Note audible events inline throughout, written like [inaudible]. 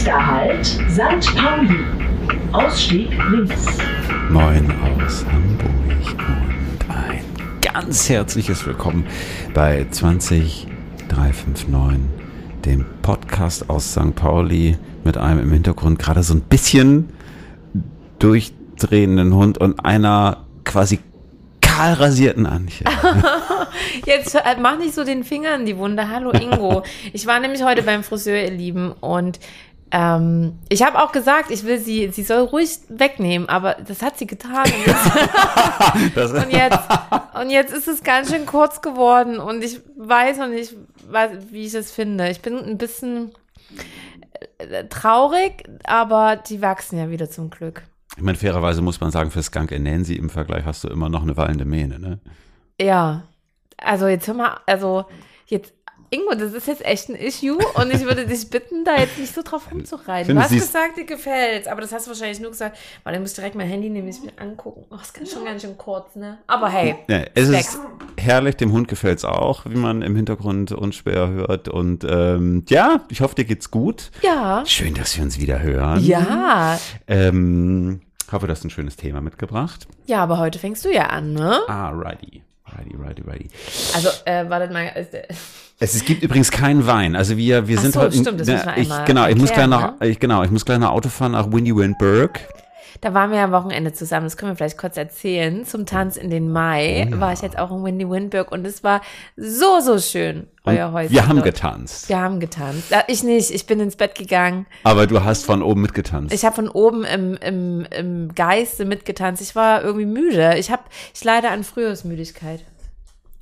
Nächster Halt, St. Pauli. Ausstieg links. Moin aus Hamburg und ein ganz herzliches Willkommen bei 20359, dem Podcast aus St. Pauli mit einem im Hintergrund gerade so ein bisschen durchdrehenden Hund und einer quasi kahl rasierten Anche. [laughs] Jetzt äh, mach nicht so den Finger in die Wunde. Hallo Ingo. [laughs] Ich war nämlich heute beim Friseur, ihr Lieben, und ähm, ich habe auch gesagt, ich will sie, sie soll ruhig wegnehmen, aber das hat sie getan. Und jetzt, [laughs] und jetzt, und jetzt ist es ganz schön kurz geworden und ich weiß noch nicht, was, wie ich es finde. Ich bin ein bisschen äh, traurig, aber die wachsen ja wieder zum Glück. Ich meine, fairerweise muss man sagen, für Skunk Nancy im Vergleich hast du immer noch eine wallende Mähne, ne? Ja, also jetzt hör mal, also jetzt, Ingo, das ist jetzt echt ein Issue und ich würde dich bitten, da jetzt nicht so drauf rumzureiten. Finde, Du hast gesagt, dir gefällt's, aber das hast du wahrscheinlich nur gesagt, weil du musst direkt mein Handy nehmen, ich mir angucken. Oh, das ist schon ganz schön kurz, ne? Aber hey, Ja, es ist herrlich, dem Hund gefällt's auch, wie man im Hintergrund unschwer hört. Und ähm, ja, ich hoffe, dir geht's gut. ja, Schön, dass wir uns wieder hören. ja, Ähm, hoffe, du hast ein schönes Thema mitgebracht. ja, aber heute fängst du ja an, ne? Ah, righty. Righty, righty. Also, äh, wartet mal, Es, es gibt übrigens keinen Wein. Also wir, wir Ach sind so, heute. stimmt, das müssen wir ich, einmal genau, ich muss gleich ich, genau, ich muss gleich noch Auto fahren nach Windy Windberg. da waren wir ja am Wochenende zusammen, das können wir vielleicht kurz erzählen. Zum Tanz in den Mai Oh war ich jetzt auch in Windy Windberg und es war so, so schön, euer Häuschen. wir haben dort. getanzt. Wir haben getanzt. Ja, Ich nicht, ich bin ins Bett gegangen. Aber du hast von oben mitgetanzt. Ich habe von oben im, im, im Geiste mitgetanzt. Ich war irgendwie müde. Ich habe, ich leide an Frühjahrsmüdigkeit.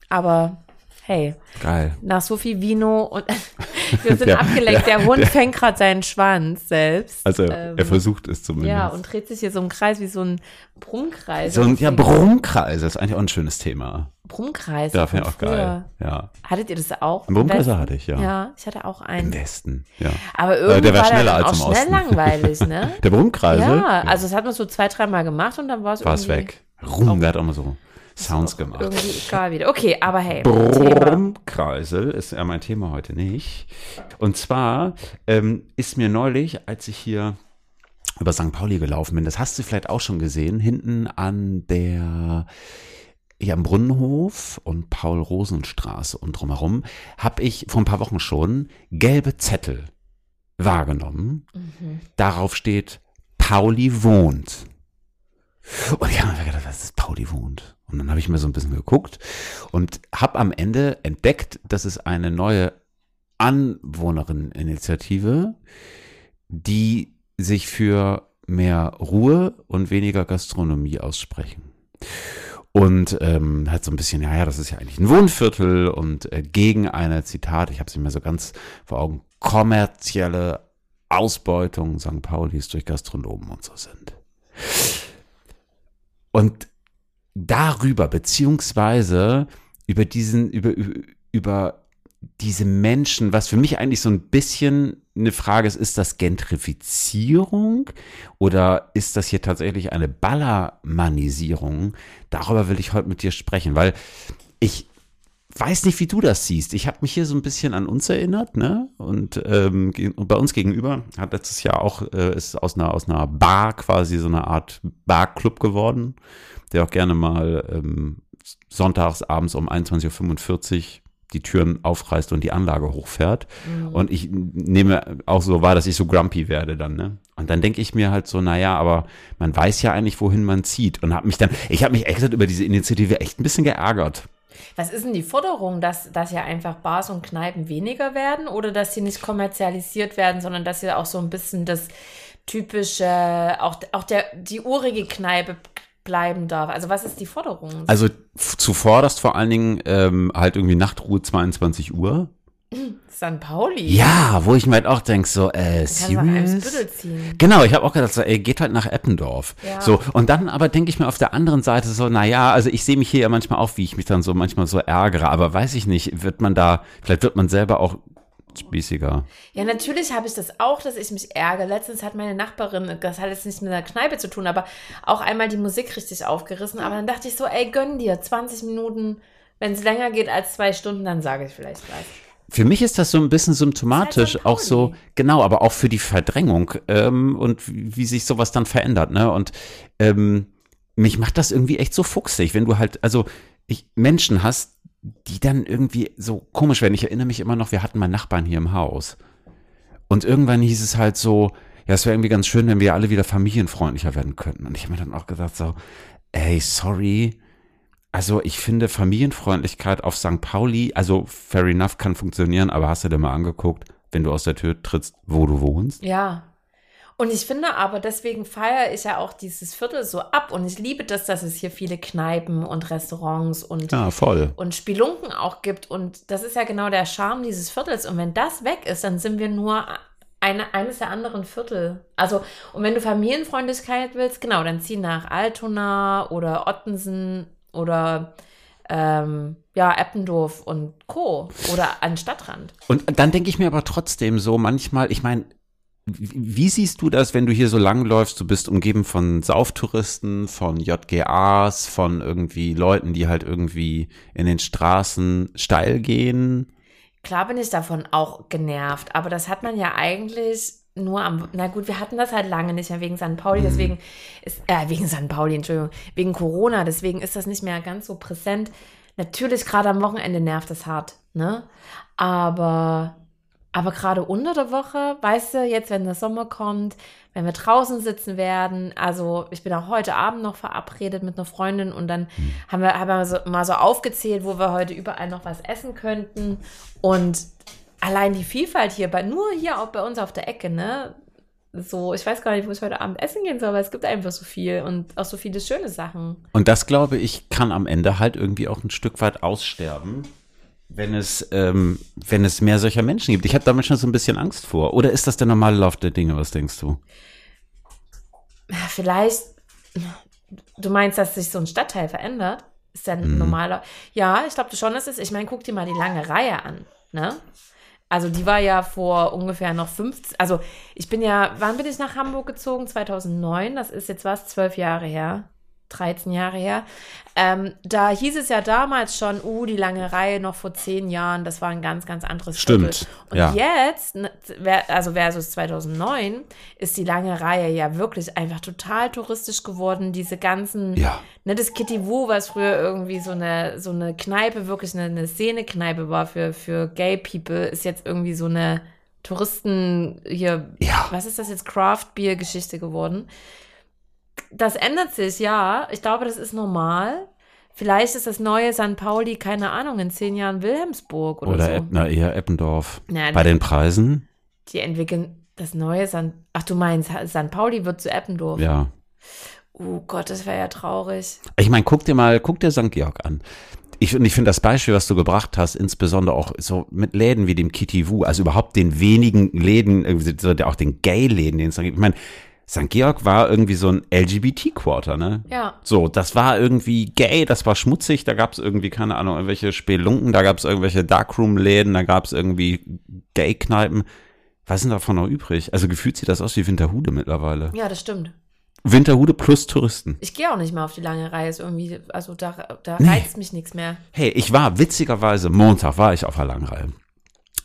Aber hey, Geil. nach so viel Vino und [laughs] wir sind Der- abgelenkt. Der, der- Hund der- fängt gerade seinen Schwanz selbst. Also Ähm, er versucht es zumindest. Ja, und dreht sich hier so im Kreis wie so ein Brummkreis. so ein ja, Brummkreis, ist eigentlich auch ein schönes Thema. Brummkreis. Da finde ich auch früher. geil. Ja. Hattet ihr das auch? Einen Im Brummkreis Westen? hatte ich, ja. Ja, ich hatte auch Im einen. Westen, ja. Aber Äh, irgendwie der war war schneller als auch im schnell Osten. langweilig, ne? [laughs] Der Brummkreisel? Ja, also das hat man so zwei, dreimal gemacht und dann war es war es irgendwie, weg. Rum, der hat auch mal so Sounds gemacht. irgendwie egal wieder. Okay, aber hey. Brummkreisel ist ja mein Thema heute nicht. Und zwar ähm, ist mir neulich, als ich hier über St. Pauli gelaufen bin, das hast du vielleicht auch schon gesehen, hinten an der ja, am Brunnenhof und Paul-Rosen-Straße und drumherum, habe ich vor ein paar Wochen schon gelbe Zettel wahrgenommen. Mhm. Darauf steht, Pauli wohnt. Und ich habe mir gedacht, was ist Pauli wohnt? Und dann habe ich mir so ein bisschen geguckt und habe am Ende entdeckt, dass es eine neue Anwohnerinneninitiative, die sich für mehr Ruhe und weniger Gastronomie aussprechen. Und ähm, hat so ein bisschen, ja, ja, das ist ja eigentlich ein Wohnviertel und äh, gegen eine, Zitat, ich habe nicht mehr so ganz vor Augen, kommerzielle Ausbeutung St. Paulis durch Gastronomen und so sind. Und darüber, beziehungsweise über diesen, über, über, diese Menschen, was für mich eigentlich so ein bisschen eine Frage ist, ist das Gentrifizierung oder ist das hier tatsächlich eine Ballermannisierung? Darüber will ich heute mit dir sprechen, weil ich weiß nicht, wie du das siehst. Ich habe mich hier so ein bisschen an uns erinnert, ne? Und ähm, bei uns gegenüber hat letztes Jahr auch äh, ist aus einer aus einer Bar quasi so eine Art Barclub geworden, der auch gerne mal ähm, sonntags abends um 21:45 Uhr die Türen aufreißt und die Anlage hochfährt. Und ich nehme auch so wahr, dass ich so grumpy werde dann, ne? Und dann denke ich mir halt so, naja, aber man weiß ja eigentlich, wohin man zieht. Und habe mich dann, ich habe mich echt über diese Initiative echt ein bisschen geärgert. Was ist denn die Forderung, dass, dass ja einfach Bars und Kneipen weniger werden oder dass sie nicht kommerzialisiert werden, sondern dass sie auch so ein bisschen das typische, auch, auch der, die urige Kneipe bleiben darf? Also was ist die Forderung? Also zuvorderst vor allen Dingen ähm, halt irgendwie Nachtruhe 22 Uhr. [clears throat] St. Pauli? Ja, wo ich mir halt auch denke, so, äh, serious? Genau, ich habe auch gedacht, so, ey, geht halt nach Eppendorf. Ja. So, und dann aber denke ich mir auf der anderen Seite so, naja, also ich sehe mich hier ja manchmal auch, wie ich mich dann so manchmal so ärgere, aber weiß ich nicht, wird man da, vielleicht wird man selber auch spießiger. Ja, natürlich habe ich das auch, dass ich mich ärgere. Letztens hat meine Nachbarin, das hat jetzt nichts mit der Kneipe zu tun, aber auch einmal die Musik richtig aufgerissen. Aber dann dachte ich so, ey, gönn dir 20 Minuten. Wenn es länger geht als zwei Stunden, dann sage ich vielleicht was. Für mich ist das so ein bisschen halt symptomatisch, St. auch so, genau, aber auch für die Verdrängung ähm, und wie, wie sich sowas dann verändert, ne? Und ähm, mich macht das irgendwie echt so fuchsig, wenn du halt, also ich Menschen hast, die dann irgendwie so komisch werden. Ich erinnere mich immer noch, wir hatten mal Nachbarn hier im Haus. Und irgendwann hieß es halt so, ja, es wäre irgendwie ganz schön, wenn wir alle wieder familienfreundlicher werden könnten. Und ich habe mir dann auch gesagt so, ey, sorry. Also ich finde Familienfreundlichkeit auf St. Pauli, also fair enough kann funktionieren, aber hast du dir mal angeguckt, wenn du aus der Tür trittst, wo du wohnst? Ja. Und ich finde aber, deswegen feiere ich ja auch dieses Viertel so ab. Und ich liebe das, dass es hier viele Kneipen und Restaurants und, Ja, voll. und Spelunken auch gibt. Und das ist ja genau der Charme dieses Viertels. Und wenn das weg ist, dann sind wir nur eine, eines der anderen Viertel. Also, und wenn du Familienfreundlichkeit willst, genau, dann zieh nach Altona oder Ottensen oder ähm, ja, Eppendorf und Co. oder an Stadtrand. Und dann denke ich mir aber trotzdem so manchmal, ich meine, wie wie siehst du das, wenn du hier so lang läufst? Du bist umgeben von Sauftouristen, von JGAs, von irgendwie Leuten, die halt irgendwie in den Straßen steil gehen. Klar bin ich davon auch genervt, aber das hat man ja eigentlich nur am, na gut, wir hatten das halt lange nicht mehr wegen St. Pauli, deswegen ist, äh, wegen St. Pauli, Entschuldigung, wegen Corona, deswegen ist das nicht mehr ganz so präsent. Natürlich, gerade am Wochenende nervt es hart, ne? Aber, aber gerade unter der Woche, weißt du, jetzt, wenn der Sommer kommt, wenn wir draußen sitzen werden, also ich bin auch heute Abend noch verabredet mit einer Freundin und dann haben wir, haben wir so, mal so aufgezählt, wo wir heute überall noch was essen könnten und allein die Vielfalt hier, bei, nur hier auch bei uns auf der Ecke, ne? So, ich weiß gar nicht, wo ich heute Abend essen gehen soll, aber es gibt einfach so viel und auch so viele schöne Sachen. Und das, glaube ich, kann am Ende halt irgendwie auch ein Stück weit aussterben, wenn es, ähm, wenn es mehr solcher Menschen gibt. Ich habe damit schon so ein bisschen Angst vor. Oder ist das der normale Lauf der Dinge? Was denkst du? Vielleicht, du meinst, dass sich so ein Stadtteil verändert? Ist ja ein normaler. Ja, ich glaube schon, dass es. Ich meine, guck dir mal die lange Reihe an, ne? Also die war ja vor ungefähr noch 15, also ich bin ja, wann bin ich nach Hamburg gezogen? 2009, das ist jetzt was, zwölf Jahre her, 13 Jahre her. Ähm, da hieß es ja damals schon, uh, die lange Reihe noch vor zehn Jahren, das war ein ganz, ganz anderes Stimmt, Viertel. Und ja. jetzt, ne, also versus 2009, ist die lange Reihe ja wirklich einfach total touristisch geworden. Diese ganzen, Ja. ne, das Kitty Wu, was früher irgendwie so eine, so eine Kneipe, wirklich eine, eine Szene-Kneipe war für, für Gay People, ist jetzt irgendwie so eine Touristen hier, Ja. was ist das jetzt, Craft-Bier-Geschichte geworden. Das ändert sich, ja. Ich glaube, das ist normal. Vielleicht ist das neue St. Pauli, keine Ahnung, in zehn Jahren Wilhelmsburg oder, Oder so. Na, eher Eppendorf. Ja, Bei den Preisen? Die entwickeln das neue St. Ach, du meinst, St. Pauli wird zu Eppendorf. Ja. Oh Gott, das wäre ja traurig. Ich meine, guck dir mal, guck dir St. Georg an. Ich, und ich finde das Beispiel, was du gebracht hast, insbesondere auch so mit Läden wie dem Kitty Wu, also überhaupt den wenigen Läden, äh, auch den Gay-Läden, den es da gibt. Ich meine, St. Georg war irgendwie so ein LGBT-Quarter, ne? Ja. So, das war irgendwie gay, das war schmutzig, da gab es irgendwie, keine Ahnung, irgendwelche Spelunken, da gab es irgendwelche Darkroom-Läden, da gab es irgendwie Gay-Kneipen. Was ist denn davon noch übrig? Also gefühlt sieht das aus wie Winterhude mittlerweile. Ja, das stimmt. Winterhude plus Touristen. Ich gehe auch nicht mehr auf die lange Reihe. Ist irgendwie, also da, da Nee. reizt mich nichts mehr. Hey, ich war witzigerweise, Montag war ich auf der Langreihe.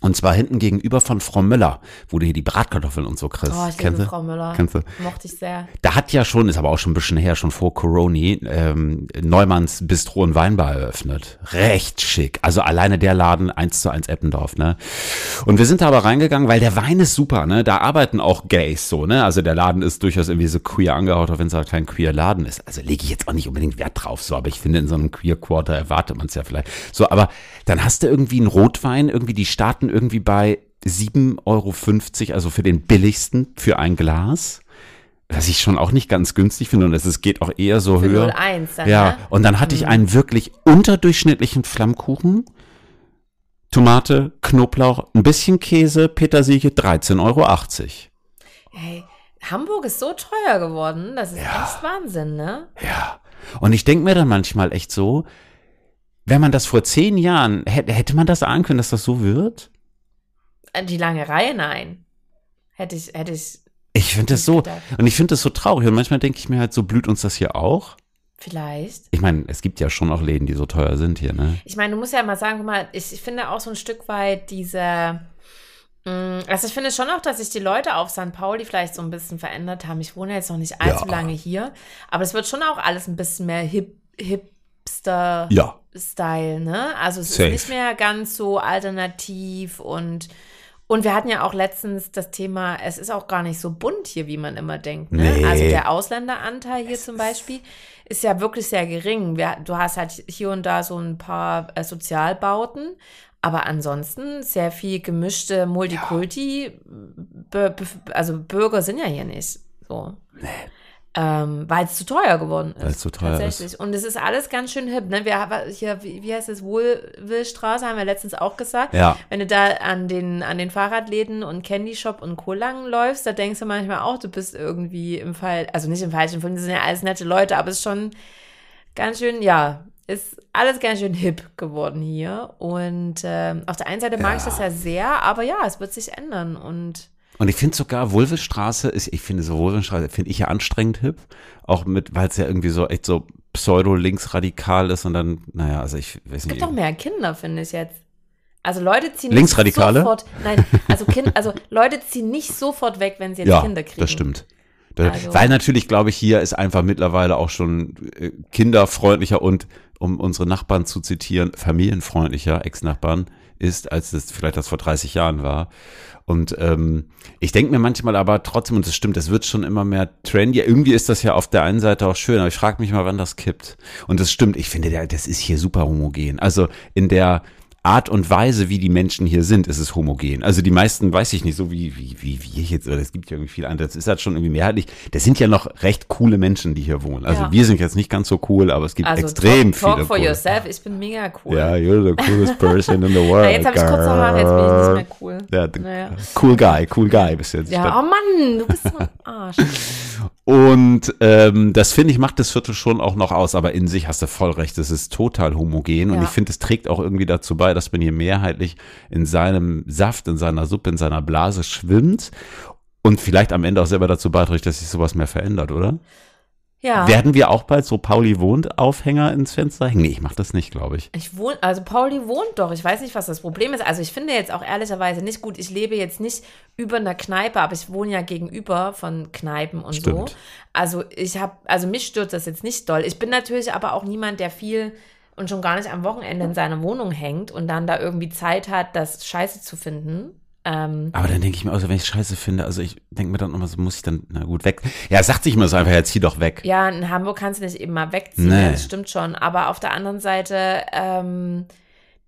Und zwar hinten gegenüber von Frau Müller, wo du hier die Bratkartoffeln und so kriegst. Oh, ich Kennst liebe du? Frau Müller. Kennst du? Mochte ich sehr. Da hat ja schon, ist aber auch schon ein bisschen her, schon vor Coroni, ähm, Neumanns Bistro und Weinbar eröffnet. Recht schick. Also alleine der Laden eins zu eins Eppendorf, ne? Und wir sind da aber reingegangen, weil der Wein ist super, ne? Da arbeiten auch Gays so, ne? Also der Laden ist durchaus irgendwie so queer angehaucht, auch wenn es halt kein queer Laden ist. Also lege ich jetzt auch nicht unbedingt Wert drauf, so, aber ich finde, in so einem Queer Quarter erwartet man es ja vielleicht. So, aber dann hast du irgendwie einen Rotwein, irgendwie, die starten irgendwie bei 7,50 Euro, also für den billigsten für ein Glas. Was ich schon auch nicht ganz günstig finde und es geht auch eher so Für höher. 01 dann, Ja, ne? und dann hatte ich einen wirklich unterdurchschnittlichen Flammkuchen. Tomate, Knoblauch, ein bisschen Käse, Petersilie, 13,80 Euro. Hey, Hamburg ist so teuer geworden. Das ist Ja. echt Wahnsinn, ne? Ja. Und ich denke mir dann manchmal echt so, wenn man das vor zehn Jahren, hätte, hätte man das ahnen können, dass das so wird? Äh, Die lange Reihe, nein. Hätte ich, hätte ich, Ich finde das so, gedacht. und ich finde das so traurig. Und manchmal denke ich mir halt, so blüht uns das hier auch. Vielleicht. Ich meine, es gibt ja schon auch Läden, die so teuer sind hier, ne? Ich meine, du musst ja mal sagen, guck mal, ich, ich finde auch so ein Stück weit diese. mh, Also ich finde schon auch, dass sich die Leute auf St. Pauli vielleicht so ein bisschen verändert haben. Ich wohne jetzt noch nicht allzu Ja. lange hier, aber es wird schon auch alles ein bisschen mehr hip, hipster Ja. Style, ne? Also es Safe. ist nicht mehr ganz so alternativ und und wir hatten ja auch letztens das Thema, es ist auch gar nicht so bunt hier, wie man immer denkt. Ne? Nee. Also der Ausländeranteil hier zum Beispiel ist ja wirklich sehr gering. Wir, du hast halt hier und da so ein paar äh, Sozialbauten, aber ansonsten sehr viel gemischte Multikulti. Bü- bü- also Bürger sind ja hier nicht so. Ähm, weil es zu teuer geworden ist. Weil es zu teuer ist. tatsächlich. Und es ist alles ganz schön hip. Ne? Wir haben hier, wie, heißt es, Wohlwillstraße, haben wir letztens auch gesagt. Ja. Wenn du da an den, an den Fahrradläden und Candy Shop und Co. lang läufst, da denkst du manchmal auch, du bist irgendwie im Fall, also nicht im falschen Film, das sind ja alles nette Leute, aber es ist schon ganz schön, ja, ist alles ganz schön hip geworden hier. Und ähm, auf der einen Seite mag ich das ja sehr, aber ja, es wird sich ändern. Und Und ich finde sogar Wulvestraße ist, ich finde so Wulvestraße, finde ich ja anstrengend hip. Auch mit, weil es ja irgendwie so echt so pseudo-linksradikal ist und dann, naja, also ich weiß es nicht. gibt doch mehr Kinder, finde ich jetzt. Also Leute ziehen Linksradikale? nicht sofort, nein, also kind, also Leute ziehen nicht sofort weg, wenn sie jetzt ja, Kinder kriegen. das stimmt. Also- Weil natürlich, glaube ich, hier ist einfach mittlerweile auch schon äh, kinderfreundlicher und, um unsere Nachbarn zu zitieren, familienfreundlicher, Ex-Nachbarn ist, als es vielleicht das vor 30 Jahren war. Und ähm, ich denke mir manchmal aber trotzdem, und das stimmt, es wird schon immer mehr trendy. Irgendwie ist das ja auf der einen Seite auch schön, aber ich frage mich mal, wann das kippt. Und das stimmt, ich finde, das ist hier super homogen. Also in der Art und Weise, wie die Menschen hier sind, ist es homogen. Also die meisten, weiß ich nicht, so wie, wie, wie, ich jetzt, oder es gibt ja irgendwie viele andere, das ist halt schon irgendwie mehrheitlich. Das sind ja noch recht coole Menschen, die hier wohnen. Also Ja. wir sind jetzt nicht ganz so cool, aber es gibt Also extrem talk, talk viele for coole. yourself, ich bin mega cool. Ja, you're the coolest person in the [laughs] world. Na, jetzt habe ich kurze Haare, jetzt bin ich nicht mehr cool. Ja, Naja. Cool guy, cool guy bist du jetzt. Ja, oh Mann, du bist so ein Arsch. [laughs] Und ähm, das finde ich macht das Viertel schon auch noch aus, aber in sich hast du voll recht, es ist total homogen und Ja. ich finde, es trägt auch irgendwie dazu bei, dass man hier mehrheitlich in seinem Saft, in seiner Suppe, in seiner Blase schwimmt und vielleicht am Ende auch selber dazu beiträgt, dass sich sowas mehr verändert, oder? Ja. Werden wir auch bald so Pauli wohnt Aufhänger ins Fenster hängen? Nee, ich mach das nicht, glaube ich. Ich wohne, also Pauli wohnt doch. Ich weiß nicht, was das Problem ist. Also ich finde jetzt auch ehrlicherweise nicht gut. Ich lebe jetzt nicht über einer Kneipe, aber ich wohne ja gegenüber von Kneipen und Stimmt. so. Also ich habe, also mich stört das jetzt nicht doll. Ich bin natürlich aber auch niemand, der viel und schon gar nicht am Wochenende in seiner Wohnung hängt und dann da irgendwie Zeit hat, das Scheiße zu finden. Ähm, Aber dann denke ich mir, also wenn ich Scheiße finde, also ich denke mir dann immer so, muss ich dann, na gut, weg. Ja, sagt sich immer so einfach, ja, zieh doch weg. Ja, in Hamburg kannst du nicht eben mal wegziehen, Nee. das stimmt schon. Aber auf der anderen Seite, ähm,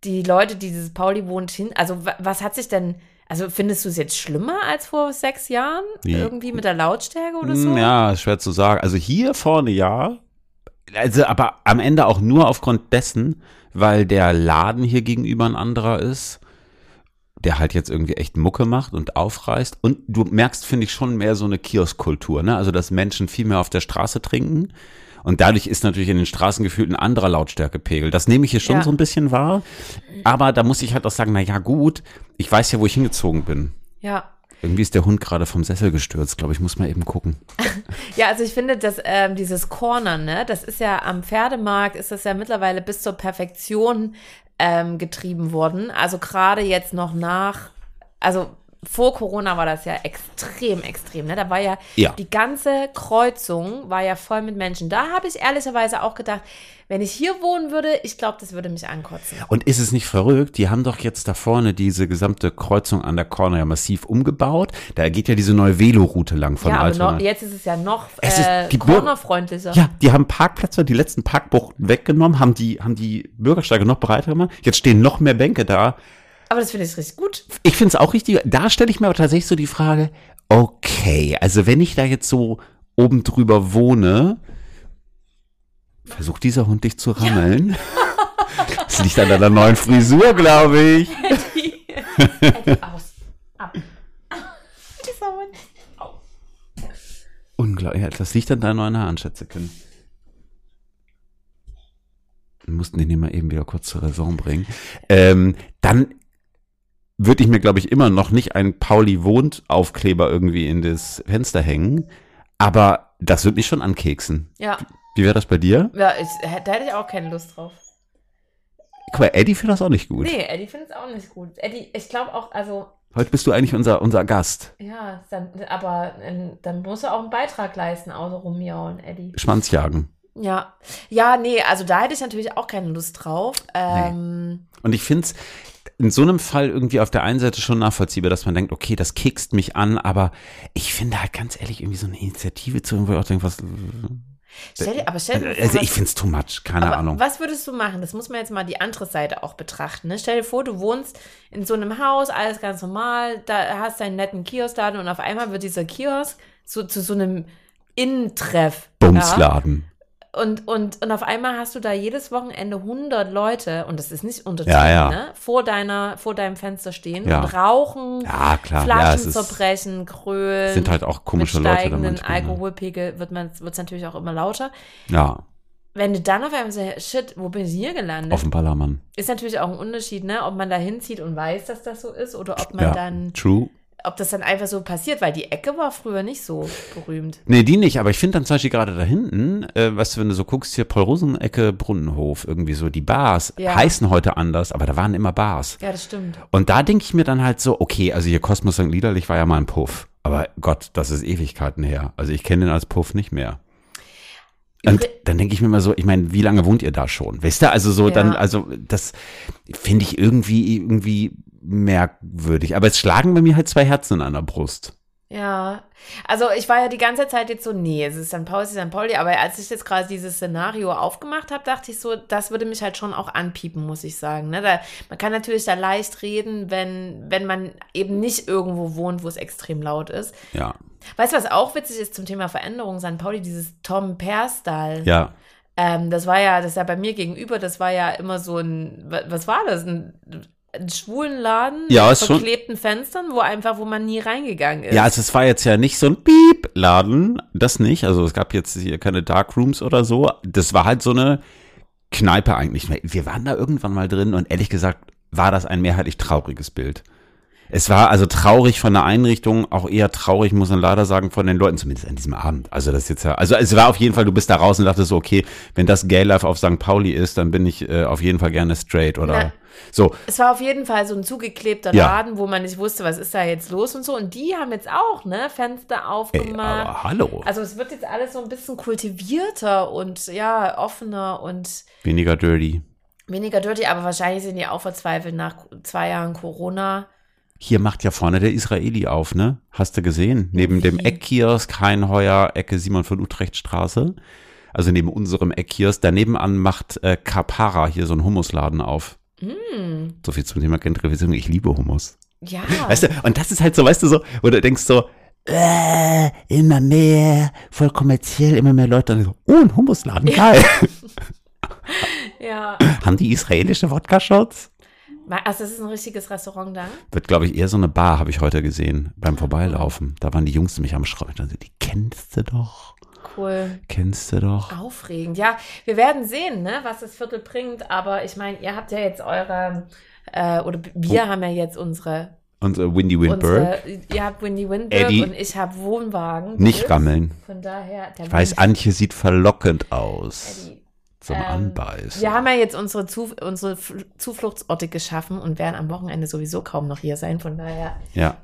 die Leute, die dieses Pauli wohnt, hin, also wa- was hat sich denn, also findest du es jetzt schlimmer als vor sechs Jahren? Nee. Irgendwie mit der Lautstärke oder so? Hm, Ja, ist schwer zu sagen. Also hier vorne ja. Also aber am Ende auch nur aufgrund dessen, weil der Laden hier gegenüber ein anderer ist, der halt jetzt irgendwie echt Mucke macht und aufreißt. Und du merkst, finde ich, schon mehr so eine Kioskkultur, ne? Also dass Menschen viel mehr auf der Straße trinken. Und dadurch ist natürlich in den Straßen gefühlt ein anderer Lautstärkepegel. Das nehme ich hier schon Ja. so ein bisschen wahr. Aber da muss ich halt auch sagen, na ja, gut, ich weiß ja, wo ich hingezogen bin. Ja. Irgendwie ist der Hund gerade vom Sessel gestürzt, glaube ich, muss mal eben gucken. [laughs] Ja, also ich finde, dass ähm, dieses Cornern, ne, das ist ja am Pferdemarkt, ist das ja mittlerweile bis zur Perfektion ähm, getrieben worden. Also gerade jetzt noch nach, also vor Corona war das ja extrem, extrem. Ne? Da war ja, Ja. die ganze Kreuzung war ja voll mit Menschen. Da habe ich ehrlicherweise auch gedacht, wenn ich hier wohnen würde, ich glaube, das würde mich ankotzen. Und ist es nicht verrückt? Die haben doch jetzt da vorne diese gesamte Kreuzung an der Corner ja massiv umgebaut. Da geht ja diese neue Veloroute lang von ja, Altona. noch, jetzt ist es ja noch Es ist äh, cornerfreundlicher. Ja, die haben Parkplätze, die letzten Parkbuchten weggenommen, haben die, haben die Bürgersteige noch breiter gemacht. Jetzt stehen noch mehr Bänke da. Aber das finde ich richtig gut. Ich finde es auch richtig. Da stelle ich mir aber tatsächlich so die Frage, okay, also wenn ich da jetzt so oben drüber wohne, versucht dieser Hund dich zu rammeln? Das liegt an deiner neuen Frisur, glaube ich. [laughs] Aus. Ab. Dieser Hund. Unglaublich. Ja, das liegt an deinen neuen Haaren, Schätzekind. Wir mussten den hier mal eben wieder kurz zur Raison bringen. Ähm, dann würde ich mir, glaube ich, immer noch nicht einen Pauli wohnt Aufkleber irgendwie in das Fenster hängen. Aber das wird mich schon ankeksen. Ja, Wie wäre das bei dir? Ja, ich, da hätte ich auch keine Lust drauf. Guck mal, Eddie findet das auch nicht gut. Nee, Eddie findet es auch nicht gut. Eddie, ich glaube auch, also, Heute bist du eigentlich unser, unser Gast. ja, dann, aber ähm, dann muss er auch einen Beitrag leisten, außer rumjauen, Eddie. Schwanzjagen. Ja. Ja, nee, also da hätte ich natürlich auch keine Lust drauf. Ähm, Und ich finde es in so einem Fall irgendwie auf der einen Seite schon nachvollziehbar, dass man denkt, okay, das kickst mich an, aber ich finde halt ganz ehrlich irgendwie so eine Initiative zu, wo ich auch denke, was. stell dir, aber stell dir vor, Also ich finde es too much, keine Ahnung. was würdest du machen? Das muss man jetzt mal die andere Seite auch betrachten. Ne? Stell dir vor, du wohnst in so einem Haus, alles ganz normal, da hast deinen netten Kiosk-Laden und auf einmal wird dieser Kiosk so, zu so einem Innentreff. Ja? Und, und, und auf einmal hast du da jedes Wochenende 100 Leute, und das ist nicht untertrieben, Ja, ja. Ne? vor, deiner, vor deinem Fenster stehen Ja. und rauchen, Ja, klar. Flaschen es ist, zerbrechen, krölen. sind halt auch komische mit Leute manchmal. ne? Alkoholpegel wird es natürlich auch immer lauter. Ja, Wenn du dann auf einmal sagst, shit, wo bin ich hier gelandet? auf dem Ballermann. Ist natürlich auch ein Unterschied, ne? ob man da hinzieht und weiß, dass das so ist oder ob man dann, true. Ob das dann einfach so passiert, weil die Ecke war früher nicht so berühmt. Nee, die nicht, aber ich finde dann zum Beispiel gerade da hinten, äh, weißt du, wenn du so guckst, hier Paul-Rosen-Ecke, Brunnenhof, irgendwie so, die Bars Ja. heißen heute anders, aber da waren immer Bars. Ja, das stimmt. Und da denke ich mir dann halt so, okay, also hier Kosmos St. Liederlich war ja mal ein Puff. Aber Gott, das ist Ewigkeiten her. Also ich kenne den als Puff nicht mehr. Und dann denke ich mir immer so, ich meine, wie lange wohnt ihr da schon? Weißt du, also so Ja. dann, also das finde ich irgendwie, irgendwie merkwürdig. Aber es schlagen bei mir halt zwei Herzen an der Brust. Ja, also ich war ja die ganze Zeit jetzt so, nee, es ist St. Pauli, es ist St. Pauli, aber als ich jetzt gerade dieses Szenario aufgemacht habe, dachte ich so, das würde mich halt schon auch anpiepen, muss ich sagen. Ne? Da, man kann natürlich da leicht reden, wenn, wenn man eben nicht irgendwo wohnt, wo es extrem laut ist. Ja, Weißt du, was auch witzig ist zum Thema Veränderung? St. Pauli, dieses Tom Perstall. ja. Ähm, das war ja, das ist ja bei mir gegenüber, das war ja immer so ein, wa- was war das? Ein, ein schwulen Laden Ja, mit ist schon- verklebten Fenstern, wo einfach, wo man nie reingegangen ist. Ja, also es war jetzt ja nicht so ein Piep-Laden, das nicht. Also es gab jetzt hier keine Darkrooms oder so. Das war halt so eine Kneipe eigentlich. Wir waren da irgendwann mal drin und ehrlich gesagt war das ein mehrheitlich trauriges Bild. Es war also traurig von der Einrichtung, auch eher traurig, muss man leider sagen, von den Leuten, zumindest an diesem Abend. Also das jetzt ja, also es war auf jeden Fall, du bist da raus und dachtest so, okay, wenn das Gay Life auf St. Pauli ist, dann bin ich äh, auf jeden Fall gerne straight oder Na. so. Es war auf jeden Fall so ein zugeklebter Ja. Laden, wo man nicht wusste, was ist da jetzt los und so. Und die haben jetzt auch, ne, Fenster Ey, aufgemacht. aber hallo. also es wird jetzt alles so ein bisschen kultivierter und ja, offener und Weniger dirty. weniger dirty, aber wahrscheinlich sind die auch verzweifelt nach zwei Jahren Corona. Hier macht ja vorne der Israeli auf, ne? Hast du gesehen? Neben dem? Eckkiosk Heinheuer, Ecke Simon von Utrecht Straße. Also neben unserem Eckkiosk. Daneben an macht äh, Kapara hier so ein Hummusladen auf. Mm, So viel zum Thema Gentrifizierung. Ich liebe Hummus. ja. [laughs] Weißt du, und das ist halt so, weißt du so, wo du denkst so, äh, immer mehr, voll kommerziell, immer mehr Leute. Und so, oh, ein Hummusladen, geil. [laughs] ja. Haben die israelische Wodka-Shots? Also das ist ein richtiges Restaurant da. Wird, glaube ich, eher so eine Bar, habe ich heute gesehen, beim Vorbeilaufen. Da waren die Jungs mich am Schrauben. Die kennst du doch. Cool. Kennst du doch. Aufregend. Ja, wir werden sehen, ne, was das Viertel bringt. Aber ich meine, ihr habt ja jetzt eure, äh, oder wir haben ja jetzt unsere, äh, Windy Windberg. unsere ihr habt Windy Windberg Eddie. und ich habe Wohnwagen. Nicht rammeln. Von daher, Ich weiß, Antje sieht verlockend aus. Eddie. Zum Ähm, Anbeißen. Wir haben ja jetzt unsere, Zu unsere Zufluchtsorte geschaffen und werden am Wochenende sowieso kaum noch hier sein. Von daher, Ja.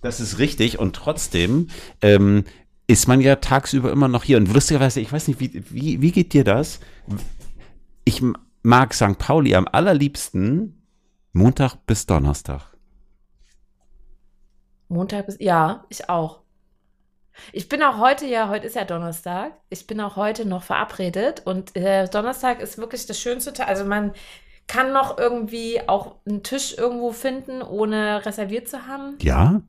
Das ist richtig und trotzdem ähm, ist man ja tagsüber immer noch hier. Und lustigerweise, ich weiß nicht, wie, wie, wie geht dir das? Ich mag St. Pauli am allerliebsten Montag bis Donnerstag. Montag bis, ja, ich auch. Ich bin auch heute, ja, heute ist ja Donnerstag. Ich bin auch heute noch verabredet und äh, Donnerstag ist wirklich das schönste Tag. Also man kann noch irgendwie auch einen Tisch irgendwo finden, ohne reserviert zu haben. Ja?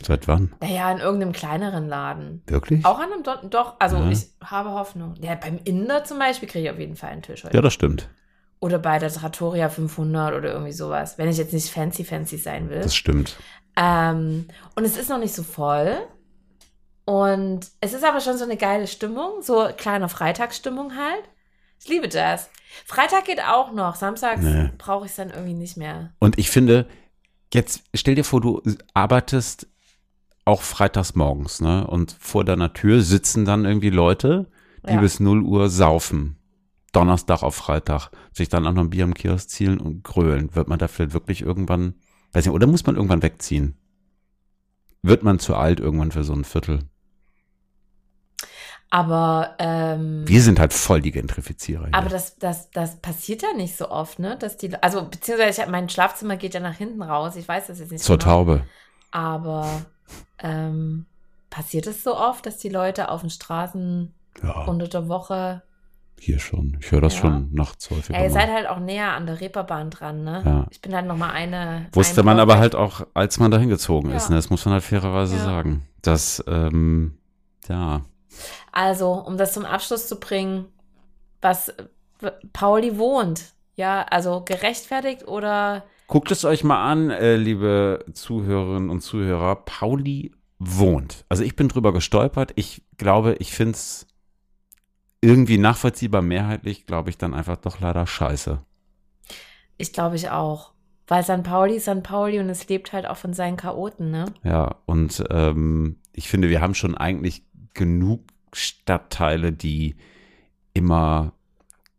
Seit wann? Naja, in irgendeinem kleineren Laden. Wirklich? Auch an einem Don Doch, also Ja. ich habe Hoffnung. Ja, beim Inder zum Beispiel kriege ich auf jeden Fall einen Tisch heute. Ja, das stimmt. Oder bei der Trattoria 500 oder irgendwie sowas. Wenn ich jetzt nicht fancy, fancy sein will. Das stimmt. Ähm, und es ist noch nicht so voll. Und es ist aber schon so eine geile Stimmung, so kleine Freitagsstimmung halt. Ich liebe das. Freitag geht auch noch. Samstags Nee. brauche ich es dann irgendwie nicht mehr. Und ich finde, jetzt stell dir vor, du arbeitest auch freitags morgens, ne? Und vor deiner Tür sitzen dann irgendwie Leute, die Ja. bis 0 Uhr saufen. Donnerstag auf Freitag. Sich dann auch noch ein Bier am Kiosk zielen und grölen. Wird man da vielleicht wirklich irgendwann, weiß nicht, oder muss man irgendwann wegziehen? Wird man zu alt irgendwann für so ein Viertel? Aber, ähm, Wir sind halt voll die Gentrifizierer. Hier. aber das, das, das passiert ja nicht so oft, ne? Dass die, also, beziehungsweise ich mein Schlafzimmer geht ja nach hinten raus. Ich weiß das jetzt nicht Zur genau. Taube. Aber ähm, passiert es so oft, dass die Leute auf den Straßen Ja, unter der Woche. hier schon. Ich höre das Ja. schon nachts häufiger. Ja, ihr seid halt auch näher an der Reeperbahn dran, ne? Ja. Ich bin halt nochmal eine. Wusste man aber halt auch, als man da hingezogen Ja. ist. Ne? Das muss man halt fairerweise sagen. Das, ähm, ja. Also, um das zum Abschluss zu bringen, was Pauli wohnt. Ja, also gerechtfertigt oder Guckt es euch mal an, äh, liebe Zuhörerinnen und Zuhörer. Pauli wohnt. Also ich bin drüber gestolpert. Ich glaube, ich finde es irgendwie nachvollziehbar mehrheitlich, glaube ich, dann einfach doch leider scheiße. ich glaube ich auch. Weil St. Pauli ist St. Pauli und es lebt halt auch von seinen Chaoten, ne? Ja, und ähm, ich finde, wir haben schon eigentlich genug Stadtteile, die immer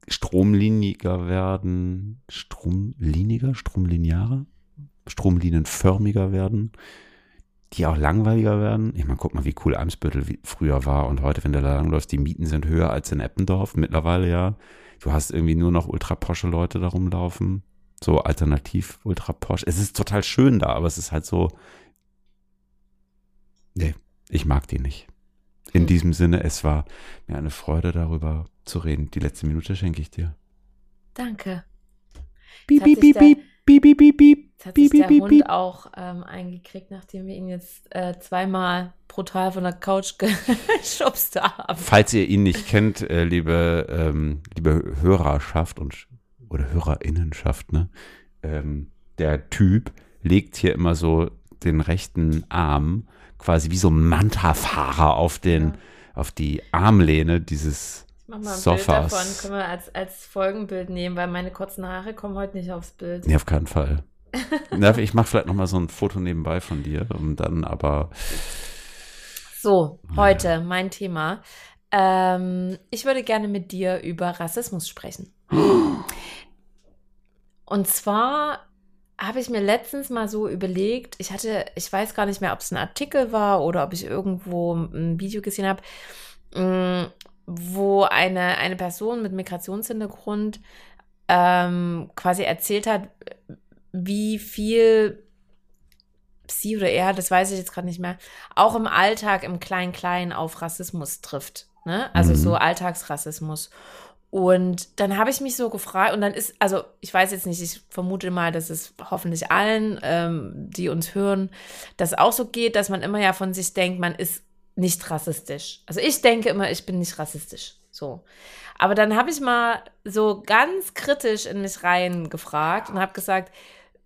stromliniger werden. Stromliniger? Stromlinearer? Stromlinienförmiger werden. Die auch langweiliger werden. Ich meine, guck mal, wie cool Eimsbüttel früher war und heute, wenn du da langläufst, die Mieten sind höher als in Eppendorf mittlerweile ja. Du hast irgendwie nur noch ultra posche Leute da rumlaufen. So alternativ ultra posch. Es ist total schön da, aber es ist halt so, Nee, ich mag die nicht. In Hm. diesem Sinne, es war mir eine Freude, darüber zu reden. Die letzte Minute schenke ich dir. Danke. Piep, piep, piep, piep, piep, piep, piep, piep. Jetzt hat Piep, sich der piep, Hund piep. auch ähm, eingekriegt, nachdem wir ihn jetzt äh, zweimal brutal von der Couch [laughs] geschubst haben. Falls ihr ihn nicht kennt, äh, liebe, ähm, liebe Hörerschaft und oder Hörerinnenschaft, ne? Ähm, der Typ legt hier immer so den rechten Arm quasi wie so Manta-Fahrer auf den, Ja. auf die Armlehne dieses Ich mach mal ein Sofas. Bild davon, können wir als, als Folgenbild nehmen, weil meine kurzen Haare kommen heute nicht aufs Bild. Nee, auf keinen Fall. [laughs] Ich mache vielleicht noch mal so ein Foto nebenbei von dir und dann aber So, heute mein Thema. Ähm, ich würde gerne mit dir über Rassismus sprechen. [gasps] Und zwar habe ich mir letztens mal so überlegt, ich hatte, ich weiß gar nicht mehr, ob es ein Artikel war oder ob ich irgendwo ein Video gesehen habe, mh, wo eine, eine Person mit Migrationshintergrund ähm, quasi erzählt hat, wie viel sie oder er, das weiß ich jetzt gerade nicht mehr, auch im Alltag im Klein-Klein auf Rassismus trifft. Ne? Also Mhm. so Alltagsrassismus. Und dann habe ich mich so gefragt, und dann ist, also ich weiß jetzt nicht, ich vermute mal, dass es hoffentlich allen, ähm, die uns hören, das auch so geht, dass man immer ja von sich denkt, man ist nicht rassistisch. Also ich denke immer, ich bin nicht rassistisch. So. Aber dann habe ich mal so ganz kritisch in mich rein gefragt und habe gesagt,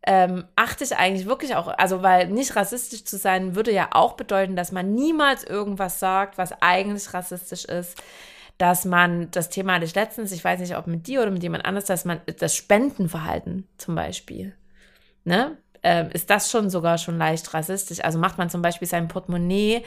ähm, achte ich eigentlich wirklich auch, also weil nicht rassistisch zu sein würde ja auch bedeuten, dass man niemals irgendwas sagt, was eigentlich rassistisch ist, dass man, das Thema hatte ich letztens, ich weiß nicht, ob mit dir oder mit jemand anders, dass man das Spendenverhalten zum Beispiel, ne, ähm, ist das schon sogar schon leicht rassistisch. Also macht man zum Beispiel sein Portemonnaie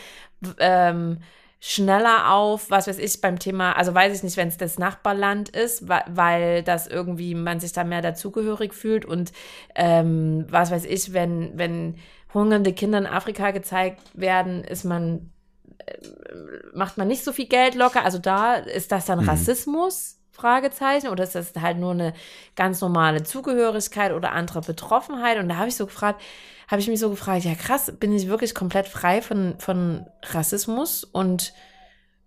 ähm, schneller auf, was weiß ich, beim Thema, also weiß ich nicht, wenn es das Nachbarland ist, weil das irgendwie man sich da mehr dazugehörig fühlt und ähm, was weiß ich, wenn, wenn hungernde Kinder in Afrika gezeigt werden, ist man, macht man nicht so viel Geld locker. Also da ist das dann Mhm. Rassismus? Fragezeichen oder ist das halt nur eine ganz normale Zugehörigkeit oder andere Betroffenheit? Und da habe ich so gefragt, habe ich mich so gefragt, ja krass, bin ich wirklich komplett frei von, von Rassismus? Und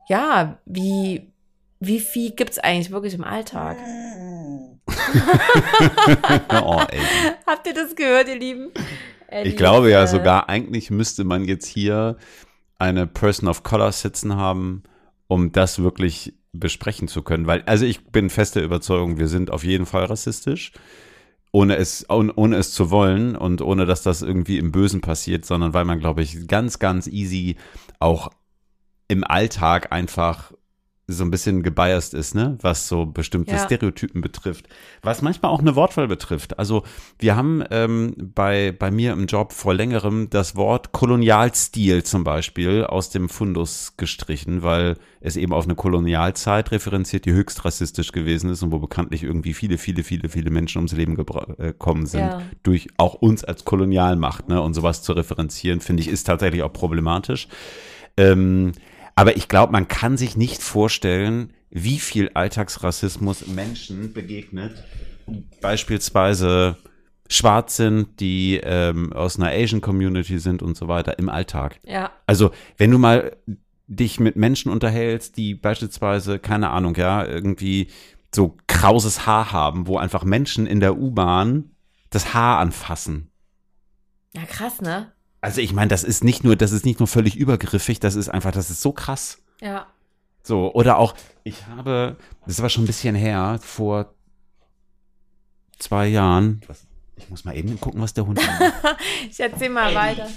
ja, wie, wie viel gibt es eigentlich wirklich im Alltag? [laughs] oh. Habt ihr das gehört, ihr Lieben? Ellie, Ich glaube ja äh, sogar, eigentlich müsste man jetzt hier eine Person of Color sitzen haben, um das wirklich besprechen zu können. Weil, also ich bin fester Überzeugung, wir sind auf jeden Fall rassistisch, ohne es, ohne, ohne es zu wollen und ohne dass das irgendwie im Bösen passiert, sondern weil man, glaube ich, ganz, ganz easy auch im Alltag einfach so ein bisschen gebiased ist, ne, was so bestimmte Ja. Stereotypen betrifft, was manchmal auch eine Wortwahl betrifft. Also wir haben ähm, bei, bei mir im Job vor längerem das Wort Kolonialstil zum Beispiel aus dem Fundus gestrichen, weil es eben auf eine Kolonialzeit referenziert, die höchst rassistisch gewesen ist und wo bekanntlich irgendwie viele, viele, viele, viele Menschen ums Leben äh, gekommen sind Ja. durch auch uns als Kolonialmacht, ne, und sowas zu referenzieren, finde ich, ist tatsächlich auch problematisch. Ähm, aber ich glaube, man kann sich nicht vorstellen, wie viel Alltagsrassismus Menschen begegnet, beispielsweise schwarz sind, die ähm, aus einer Asian Community sind und so weiter im Alltag. Ja. Also, wenn du mal dich mit Menschen unterhältst, die beispielsweise, keine Ahnung, ja, irgendwie so krauses Haar haben, wo einfach Menschen in der U-Bahn das Haar anfassen. Ja, krass, ne? Also ich meine, das ist nicht nur, das ist nicht nur völlig übergriffig, das ist einfach, das ist so krass. Ja. So, oder auch, ich habe, das war schon ein bisschen her, vor zwei Jahren, was, ich muss mal eben gucken, was der Hund [laughs] macht. Ich erzähl mal weiter.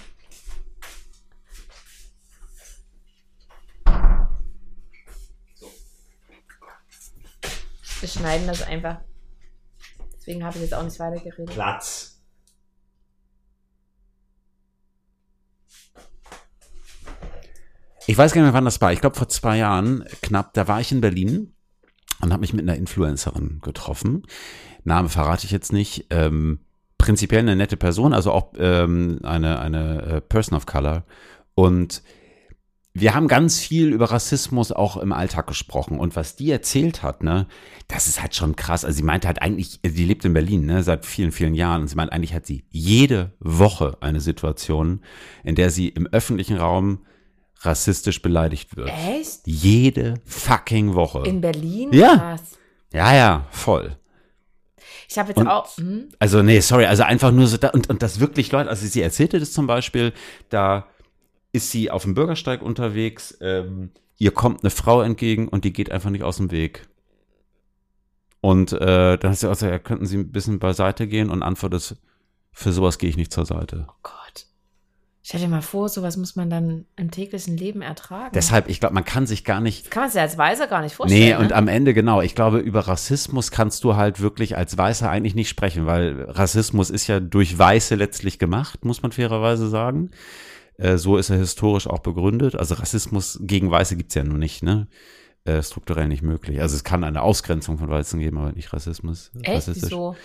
Wir schneiden das einfach. Deswegen habe ich jetzt auch nicht weiter geredet. Platz. Ich weiß gar nicht mehr, wann das war. Ich glaube, vor zwei Jahren knapp, da war ich in Berlin und habe mich mit einer Influencerin getroffen. Name verrate ich jetzt nicht. Ähm, prinzipiell eine nette Person, also auch ähm, eine, eine äh, Person of Color. Und wir haben ganz viel über Rassismus auch im Alltag gesprochen. Und was die erzählt hat, ne, das ist halt schon krass. Also sie meinte halt eigentlich, die lebt in Berlin, ne, seit vielen, vielen Jahren. Und sie meint, eigentlich hat sie jede Woche eine Situation, in der sie im öffentlichen Raum rassistisch beleidigt wird. Echt? Jede fucking Woche. In Berlin? Ja. Krass. ja, ja, voll. Ich habe jetzt Und- auch. Hm? Also, nee, sorry, also einfach nur so, da, und, und das wirklich Leute, also sie erzählte das zum Beispiel, da ist sie auf dem Bürgersteig unterwegs, ähm, ihr kommt eine Frau entgegen und die geht einfach nicht aus dem Weg. Und äh, dann hat sie auch gesagt, ja, könnten Sie ein bisschen beiseite gehen und antwortet, für sowas gehe ich nicht zur Seite. Oh Gott. Stell dir mal vor, sowas muss man dann im täglichen Leben ertragen. Deshalb, ich glaube, man kann sich gar nicht kann man sich als Weiser gar nicht vorstellen. Nee, und ne? am Ende, genau, ich glaube, über Rassismus kannst du halt wirklich als Weißer eigentlich nicht sprechen, weil Rassismus ist ja durch Weiße letztlich gemacht, muss man fairerweise sagen. Äh, so ist er historisch auch begründet. Also Rassismus gegen Weiße gibt's ja nur nicht, ne? Äh, strukturell nicht möglich. Also es kann eine Ausgrenzung von Weißen geben, aber nicht Rassismus. Echt? rassistisch. Wieso?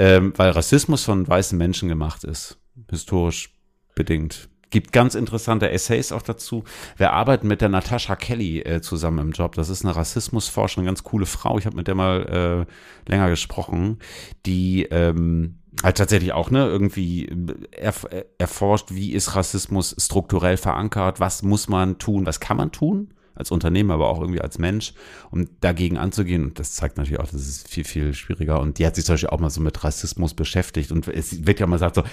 Ähm, weil Rassismus von weißen Menschen gemacht ist, historisch bedingt. Gibt ganz interessante Essays auch dazu. Wir arbeiten mit der Natascha Kelly äh, zusammen im Job. Das ist eine Rassismusforscherin, ganz coole Frau. Ich habe mit der mal äh, länger gesprochen, die ähm, halt tatsächlich auch ne irgendwie erf erforscht, wie ist Rassismus strukturell verankert, was muss man tun, was kann man tun als Unternehmen, aber auch irgendwie als Mensch, um dagegen anzugehen. Und das zeigt natürlich auch, das ist viel, viel schwieriger. Und die hat sich zum Beispiel auch mal so mit Rassismus beschäftigt. Und es wird ja mal gesagt so,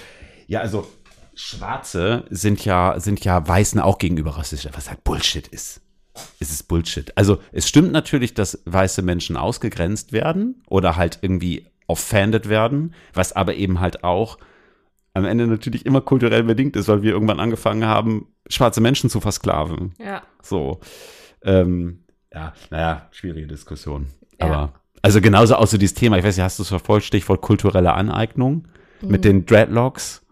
ja, also Schwarze sind ja, sind ja Weißen auch gegenüber rassistisch, was halt Bullshit ist. Es ist Bullshit. Also es stimmt natürlich, dass weiße Menschen ausgegrenzt werden oder halt irgendwie offended werden, was aber eben halt auch am Ende natürlich immer kulturell bedingt ist, weil wir irgendwann angefangen haben, schwarze Menschen zu versklaven. Ja. So. Ähm, ja, naja, schwierige Diskussion. Ja. Aber, also genauso auch so dieses Thema, ich weiß nicht, hast du es verfolgt, Stichwort kulturelle Aneignung mit den Dreadlocks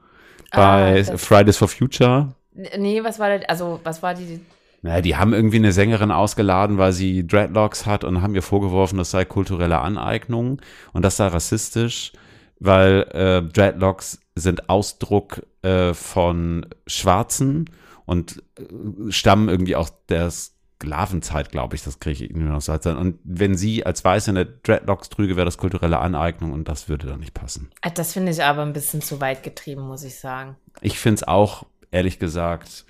bei. Ah, Fridays for Future. Nee, was war das? Also, was war die. Naja, die haben irgendwie eine Sängerin ausgeladen, weil sie Dreadlocks hat und haben ihr vorgeworfen, das sei kulturelle Aneignung und das sei rassistisch, weil äh, Dreadlocks sind Ausdruck äh, von Schwarzen und äh, stammen irgendwie aus der Sklavenzeit, glaube ich, das kriege ich irgendwie noch so als Und wenn sie als Weiße eine Dreadlocks trüge, wäre das kulturelle Aneignung und das würde dann nicht passen. Ah, Das finde ich aber ein bisschen zu weit getrieben, muss ich sagen. Ich finde es auch, ehrlich gesagt,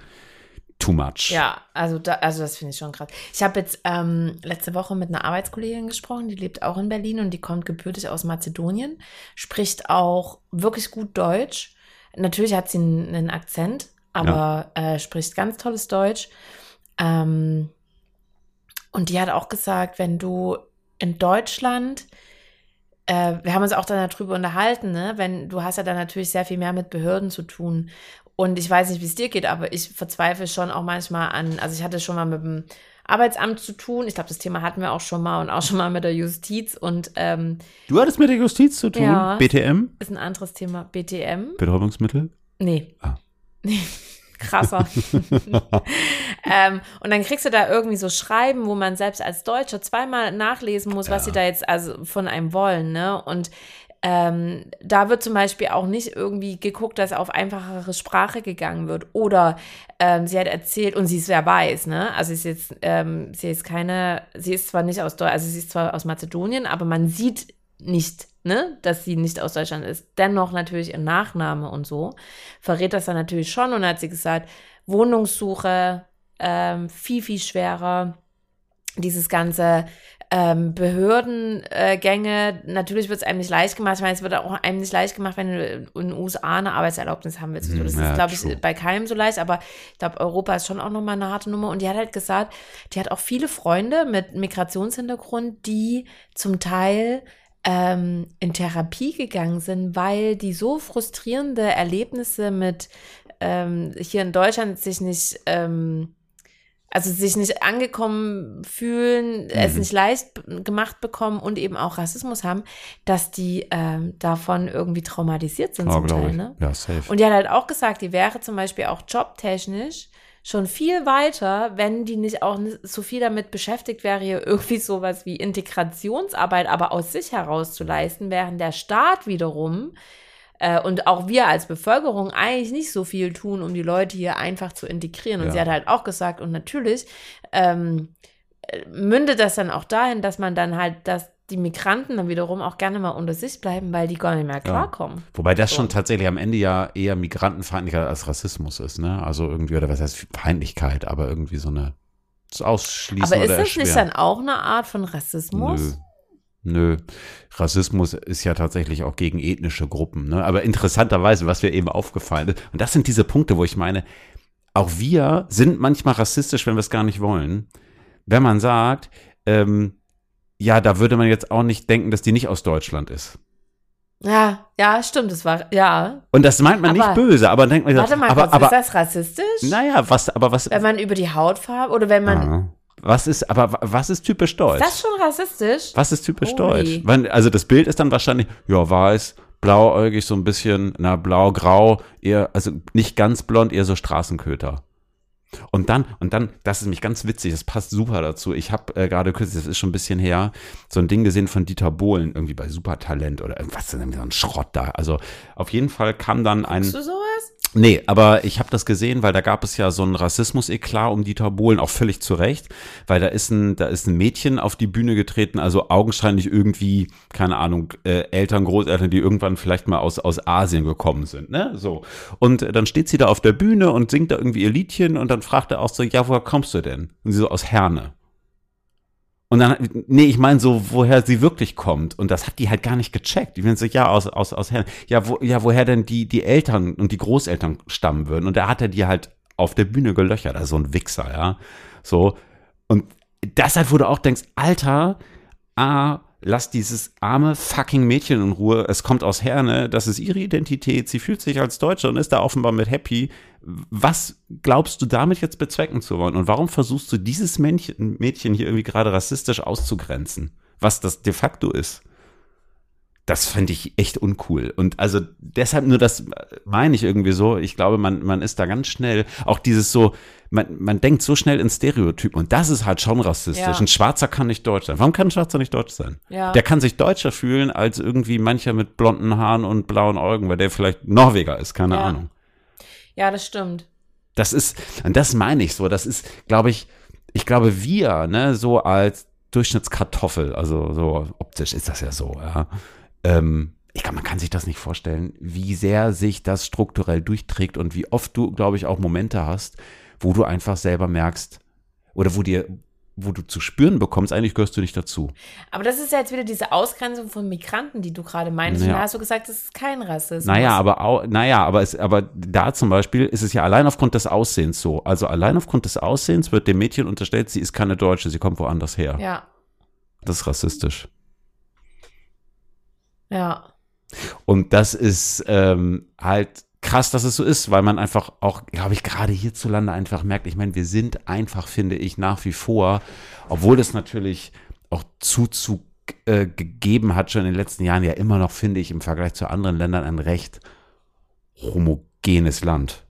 too much. Ja, also, da, also das finde ich schon krass. Ich habe jetzt ähm, letzte Woche mit einer Arbeitskollegin gesprochen, die lebt auch in Berlin und die kommt gebürtig aus Mazedonien, spricht auch wirklich gut Deutsch. Natürlich hat sie einen, einen Akzent, aber äh, spricht ganz tolles Deutsch. Ähm, und die hat auch gesagt, wenn du in Deutschland, äh, wir haben uns auch dann darüber unterhalten, ne? wenn du hast ja dann natürlich sehr viel mehr mit Behörden zu tun. Und ich weiß nicht, wie es dir geht, aber ich verzweifle schon auch manchmal an, also ich hatte schon mal mit dem Arbeitsamt zu tun. Ich glaube, das Thema hatten wir auch schon mal und auch schon mal mit der Justiz und ähm, Du hattest mit der Justiz zu tun? Ja. BTM? ist ein anderes Thema. BTM? Betäubungsmittel? Nee. Ah. Nee. [laughs] Krasser. [laughs] ähm, und dann kriegst du da irgendwie so Schreiben, wo man selbst als Deutscher zweimal nachlesen muss, was sie da jetzt also von einem wollen, ne? Und ähm, da wird zum Beispiel auch nicht irgendwie geguckt, dass auf einfachere Sprache gegangen wird. Oder ähm, sie hat erzählt, und sie ist wer weiß, ne? Also sie ist jetzt, ähm, sie ist keine, sie ist zwar nicht aus Deutschland, also sie ist zwar aus Mazedonien, aber man sieht nicht, ne, dass sie nicht aus Deutschland ist. Dennoch natürlich ihr Nachname und so verrät das dann natürlich schon. Und hat sie gesagt, Wohnungssuche ähm, viel, viel schwerer. Dieses ganze ähm, Behördengänge, natürlich wird es einem nicht leicht gemacht. Ich meine, es wird auch einem nicht leicht gemacht, wenn du in den USA eine Arbeitserlaubnis haben willst. Hm, das ja, ist, glaube ich, bei keinem so leicht, aber ich glaube, Europa ist schon auch nochmal eine harte Nummer. Und die hat halt gesagt, die hat auch viele Freunde mit Migrationshintergrund, die zum Teil ähm, in Therapie gegangen sind, weil die so frustrierende Erlebnisse mit ähm, hier in Deutschland sich nicht, ähm, also sich nicht angekommen fühlen, es Mhm. nicht leicht gemacht bekommen und eben auch Rassismus haben, dass die ähm, davon irgendwie traumatisiert sind Oh, zum Teil. Ne? Ja, safe. Und die hat halt auch gesagt, die wäre zum Beispiel auch jobtechnisch schon viel weiter, wenn die nicht auch so viel damit beschäftigt wäre, hier irgendwie sowas wie Integrationsarbeit aber aus sich heraus zu leisten, während der Staat wiederum äh, und auch wir als Bevölkerung eigentlich nicht so viel tun, um die Leute hier einfach zu integrieren. Und Ja. sie hat halt auch gesagt, und natürlich ähm, äh, mündet das dann auch dahin, dass man dann halt, dass die Migranten dann wiederum auch gerne mal unter sich bleiben, weil die gar nicht mehr klarkommen. Wobei das So. schon tatsächlich am Ende ja eher migrantenfeindlicher als Rassismus ist, ne? Also irgendwie, oder was heißt Feindlichkeit, aber irgendwie so eine Ausschließen Aber ist das nicht dann auch eine Art von Rassismus? Nö. Nö. Rassismus ist ja tatsächlich auch gegen ethnische Gruppen. Ne? Aber interessanterweise, was mir eben aufgefallen ist, und das sind diese Punkte, wo ich meine, auch wir sind manchmal rassistisch, wenn wir es gar nicht wollen. Wenn man sagt, ähm, ja, da würde man jetzt auch nicht denken, dass die nicht aus Deutschland ist. Ja, ja, stimmt, das war, ja. Und das meint man Aber- nicht böse, aber denkt man, Warte mal, aber, kurz, aber ist das rassistisch? naja, was, aber was, Wenn man über die Hautfarbe oder wenn man, Ah. was ist, aber wa- was ist typisch deutsch? ist das schon rassistisch? Was ist typisch Ui. deutsch? Wann- Also das Bild ist dann wahrscheinlich, ja, weiß, blauäugig, so ein bisschen, na, blau, grau, eher, also nicht ganz blond, eher so Straßenköter. Und dann, und dann, das ist nämlich ganz witzig, das passt super dazu. Ich habe äh, gerade kürzlich, das ist schon ein bisschen her, so ein Ding gesehen von Dieter Bohlen, irgendwie bei Supertalent oder irgendwas, so ein Schrott da. Also auf jeden Fall kam dann ein. Bist du sowas? Nee, aber ich habe das gesehen, weil da gab es ja so ein Rassismus-Eklat um Dieter Bohlen, auch völlig zu Recht, weil da ist ein, da ist ein Mädchen auf die Bühne getreten, also augenscheinlich irgendwie, keine Ahnung, äh, Eltern, Großeltern, die irgendwann vielleicht mal aus, aus Asien gekommen sind, ne, so. Und äh, dann steht sie da auf der Bühne und singt da irgendwie ihr Liedchen und dann fragt er auch so, ja, woher kommst du denn? Und sie so, aus Herne. Und dann, nee, ich meine so, woher sie wirklich kommt. Und das hat die halt gar nicht gecheckt. Die werden so, ja, aus, aus, aus Herne. Ja, wo, ja, woher denn die, die Eltern und die Großeltern stammen würden. Und da hat er die halt auf der Bühne gelöchert. Also so ein Wichser, ja. So. Und deshalb, wo du auch denkst, Alter, ah, lass dieses arme fucking Mädchen in Ruhe. Es kommt aus Herne, das ist ihre Identität. Sie fühlt sich als Deutsche und ist da offenbar mit happy. Was glaubst du damit jetzt bezwecken zu wollen? Und warum versuchst du dieses Mädchen hier irgendwie gerade rassistisch auszugrenzen? Was das de facto ist? Das fände ich echt uncool. Und also deshalb nur das meine ich irgendwie so. Ich glaube, man, man ist da ganz schnell, auch dieses so, man, man denkt so schnell in Stereotypen und das ist halt schon rassistisch. Ja. Ein Schwarzer kann nicht deutsch sein. Warum kann ein Schwarzer nicht deutsch sein? Ja. Der kann sich deutscher fühlen als irgendwie mancher mit blonden Haaren und blauen Augen, weil der vielleicht Norweger ist, keine Ja. Ahnung. Ja, das stimmt. Das ist, und das meine ich so, das ist, glaube ich, ich glaube, wir, ne, so als Durchschnittskartoffel, also so optisch ist das ja so, ja. Ähm, ich glaube, man kann sich das nicht vorstellen, wie sehr sich das strukturell durchträgt und wie oft du, glaube ich, auch Momente hast, wo du einfach selber merkst, oder wo dir, wo du zu spüren bekommst, eigentlich gehörst du nicht dazu. Aber das ist ja jetzt wieder diese Ausgrenzung von Migranten, die du gerade meinst. Und Ja. da hast du gesagt, das ist kein Rassismus. Naja, aber auch, naja, aber es, aber da zum Beispiel ist es ja allein aufgrund des Aussehens so. Also allein aufgrund des Aussehens wird dem Mädchen unterstellt, sie ist keine Deutsche, sie kommt woanders her. Ja, Das ist rassistisch. Ja. Und das ist ähm, halt krass, dass es so ist, weil man einfach auch, glaube ich, gerade hierzulande einfach merkt, ich meine, wir sind einfach, finde ich, nach wie vor, obwohl das natürlich auch Zuzug äh, gegeben hat, schon in den letzten Jahren, ja immer noch, finde ich, im Vergleich zu anderen Ländern ein recht homogenes Land.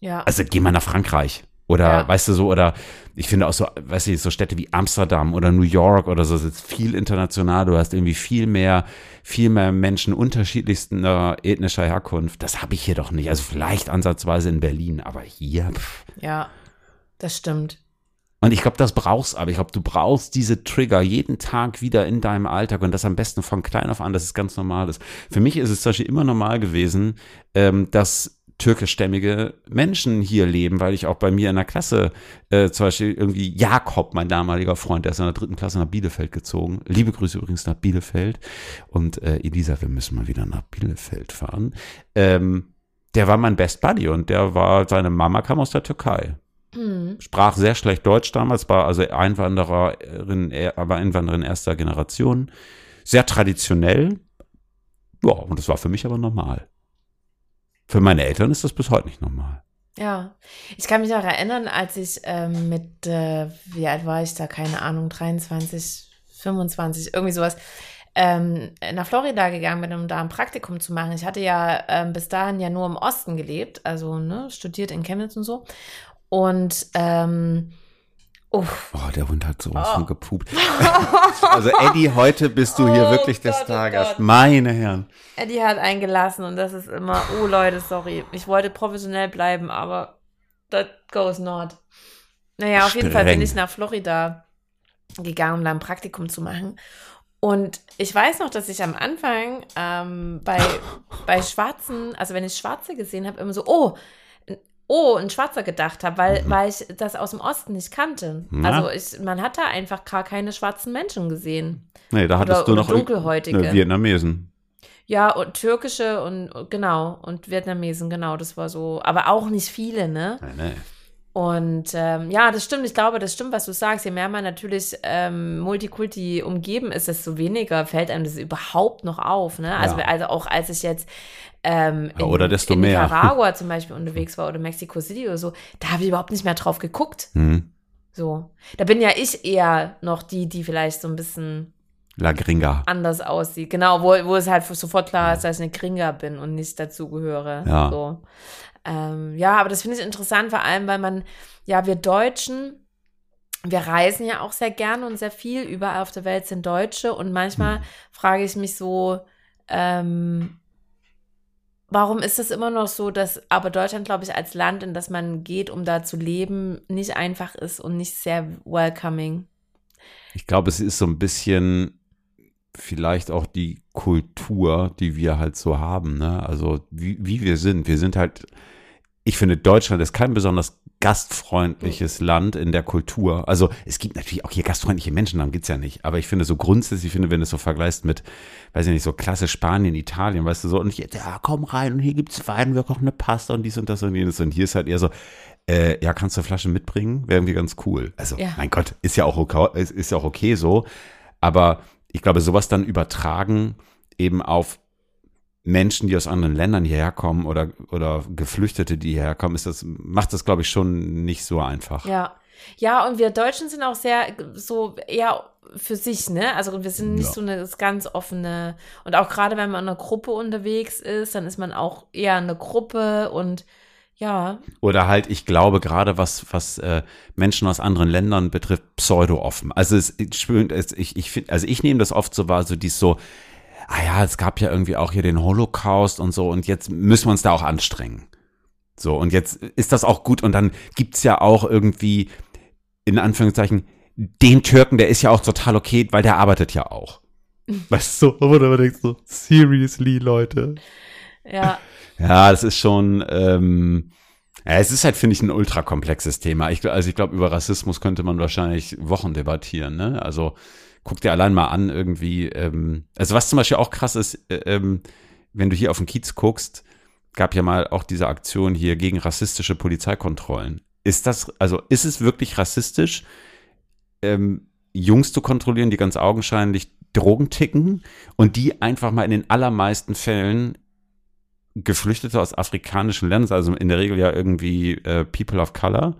Ja. Also geh mal nach Frankreich. Oder Ja. weißt du so, oder ich finde auch so, weißt du, so Städte wie Amsterdam oder New York oder so, ist viel international, du hast irgendwie viel mehr, viel mehr Menschen unterschiedlichster ethnischer Herkunft. Das habe ich hier doch nicht. Also vielleicht ansatzweise in Berlin, aber hier. Pff. Ja, das stimmt. Und ich glaube, das brauchst aber. Ich glaube, du brauchst diese Trigger jeden Tag wieder in deinem Alltag und das am besten von klein auf an, dass es ganz normal ist. Für mich ist es zum Beispiel immer normal gewesen, ähm, dass türkischstämmige Menschen hier leben, weil ich auch bei mir in der Klasse äh, zum Beispiel irgendwie Jakob, mein damaliger Freund, der ist in der dritten Klasse nach Bielefeld gezogen. Liebe Grüße übrigens nach Bielefeld. Und äh, Elisa, wir müssen mal wieder nach Bielefeld fahren. Ähm, der war mein Best Buddy und der war, seine Mama kam aus der Türkei Hm. sprach sehr schlecht Deutsch damals, war also Einwandererin, er- aber Einwanderin erster Generation. Sehr traditionell. Ja, und das war für mich aber normal. Für meine Eltern ist das bis heute nicht normal. Ja, ich kann mich auch erinnern, als ich ähm, mit, äh, wie alt war ich da, keine Ahnung, 23, 25, irgendwie sowas, ähm, nach Florida gegangen bin, um da ein Praktikum zu machen. Ich hatte ja ähm, bis dahin ja nur im Osten gelebt, also ne, studiert in Chemnitz und so. Und ähm, uff, Oh, der Hund hat sowas Oh. von gepupt. [laughs] also Eddie, heute bist du hier Oh wirklich des Gott, oh. Meine Herren. Eddie hat eingelassen und das ist immer, oh Leute, sorry. Ich wollte professionell bleiben, aber that goes not. Naja, auf jeden Fall bin Streng. ich nach Florida gegangen, um da ein Praktikum zu machen. Und ich weiß noch, dass ich am Anfang ähm, bei, [laughs] bei Schwarzen, also wenn ich Schwarze gesehen habe, immer so, oh, oh, ein Schwarzer gedacht habe, weil, weil ich das aus dem Osten nicht kannte. Na? Also ich, man hat da einfach gar keine schwarzen Menschen gesehen. Nee, da hattest Oder- du oder noch Dunkelhäutige. Ne, Vietnamesen. Ja, und türkische und genau, und Vietnamesen, genau, das war so, aber auch nicht viele, ne? Nee, nee. Und ähm, ja, das stimmt, ich glaube, das stimmt, was du sagst. Je mehr man natürlich ähm, Multikulti umgeben ist, desto weniger fällt einem das überhaupt noch auf, ne? Also, Ja. also auch als ich jetzt ähm, Ja, oder desto in mehr. Nicaragua zum [laughs] Beispiel unterwegs war oder Mexico City oder so, da habe ich überhaupt nicht mehr drauf geguckt. Hm. So. Da bin ja ich eher noch die, die vielleicht so ein bisschen La Gringa. anders aussieht. Genau, wo, wo es halt sofort klar ist, dass ich eine Gringa bin und nicht dazugehöre. Ja. So. Ähm, ja, aber das finde ich interessant, vor allem, weil man, ja, wir Deutschen, wir reisen ja auch sehr gerne und sehr viel. Überall auf der Welt sind Deutsche und manchmal Hm. frage ich mich so, ähm, warum ist es immer noch so, dass aber Deutschland, glaube ich, als Land, in das man geht, um da zu leben, nicht einfach ist und nicht sehr welcoming. Ich glaube, es ist so ein bisschen vielleicht auch die Kultur, die wir halt so haben, ne? Also wie, wie wir sind. Wir sind halt, ich finde, Deutschland ist kein besonders gastfreundliches Land in der Kultur. Also es gibt natürlich auch hier gastfreundliche Menschen, darum geht's ja nicht. Aber ich finde so grundsätzlich, ich finde, wenn du es so vergleichst mit, weiß ich nicht, so klasse Spanien, Italien, weißt du so, und jetzt, ja, komm rein und hier gibt's Wein, wir kochen eine Pasta und dies und das und jenes. Und hier ist halt eher so, äh, ja, kannst du eine Flasche mitbringen? Wäre irgendwie ganz cool. Also, Ja. mein Gott, ist ja auch okay, ist, ist ja auch okay so. Aber ich glaube, sowas dann übertragen eben auf Menschen, die aus anderen Ländern hierher kommen oder, oder Geflüchtete, die hierher kommen, ist das, macht das, glaube ich, schon nicht so einfach. Ja. Ja, und wir Deutschen sind auch sehr so eher für sich, ne? Also wir sind nicht Ja. so eine ganz offene und auch gerade wenn man in einer Gruppe unterwegs ist, dann ist man auch eher eine Gruppe und ja, Oder halt, ich glaube, gerade was, was äh, Menschen aus anderen Ländern betrifft, pseudo-offen. Also es, ich, ich, ich finde, also ich nehme das oft so wahr, so dies so, ah ja, es gab ja irgendwie auch hier den Holocaust und so und jetzt müssen wir uns da auch anstrengen. So, und jetzt ist das auch gut und dann gibt's ja auch irgendwie, in Anführungszeichen, den Türken, der ist ja auch total okay, weil der arbeitet ja auch. [laughs] Weißt du, wo du aber denkst so, seriously, Leute. Ja, Ja, das ist schon, ähm, ja, es ist halt, finde ich, ein ultra komplexes Thema. Ich, also ich glaube, über Rassismus könnte man wahrscheinlich Wochen debattieren, ne? Also guck dir allein mal an, irgendwie, ähm, also was zum Beispiel auch krass ist, äh, ähm, wenn du hier auf den Kiez guckst, gab ja mal auch diese Aktion hier gegen rassistische Polizeikontrollen. Ist das, also ist es wirklich rassistisch, ähm, Jungs zu kontrollieren, die ganz augenscheinlich Drogen ticken und die einfach mal in den allermeisten Fällen Geflüchtete aus afrikanischen Ländern, also in der Regel ja irgendwie äh, People of Color.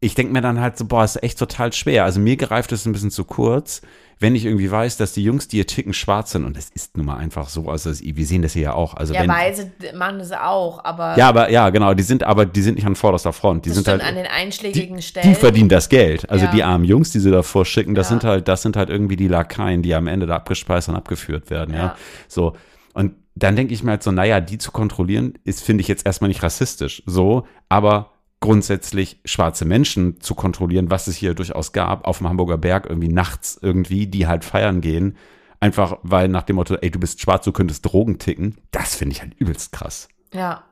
Ich denke mir dann halt so, boah, ist echt total schwer. Also mir gereift es ein bisschen zu kurz, wenn ich irgendwie weiß, dass die Jungs, die hier ticken, schwarz sind. Und es ist nun mal einfach so. Also das, wir sehen das hier ja auch. Also Ja, wenn, Weise machen das auch, aber ja, aber ja, genau, die sind aber die sind nicht an vorderster Front. Die sind halt an den einschlägigen die, Stellen. die verdienen das Geld. Also Ja. die armen Jungs, die sie davor schicken, das Ja. sind halt, das sind halt irgendwie die Lakaien, die am Ende da abgespeist und abgeführt werden, ja. Ja. So. Und dann denke ich mir halt so, naja, die zu kontrollieren, ist, finde ich jetzt erstmal nicht rassistisch. So, aber grundsätzlich schwarze Menschen zu kontrollieren, was es hier durchaus gab, auf dem Hamburger Berg irgendwie nachts irgendwie, die halt feiern gehen, einfach weil nach dem Motto, ey, du bist schwarz, du könntest Drogen ticken, das finde ich halt übelst krass. Ja.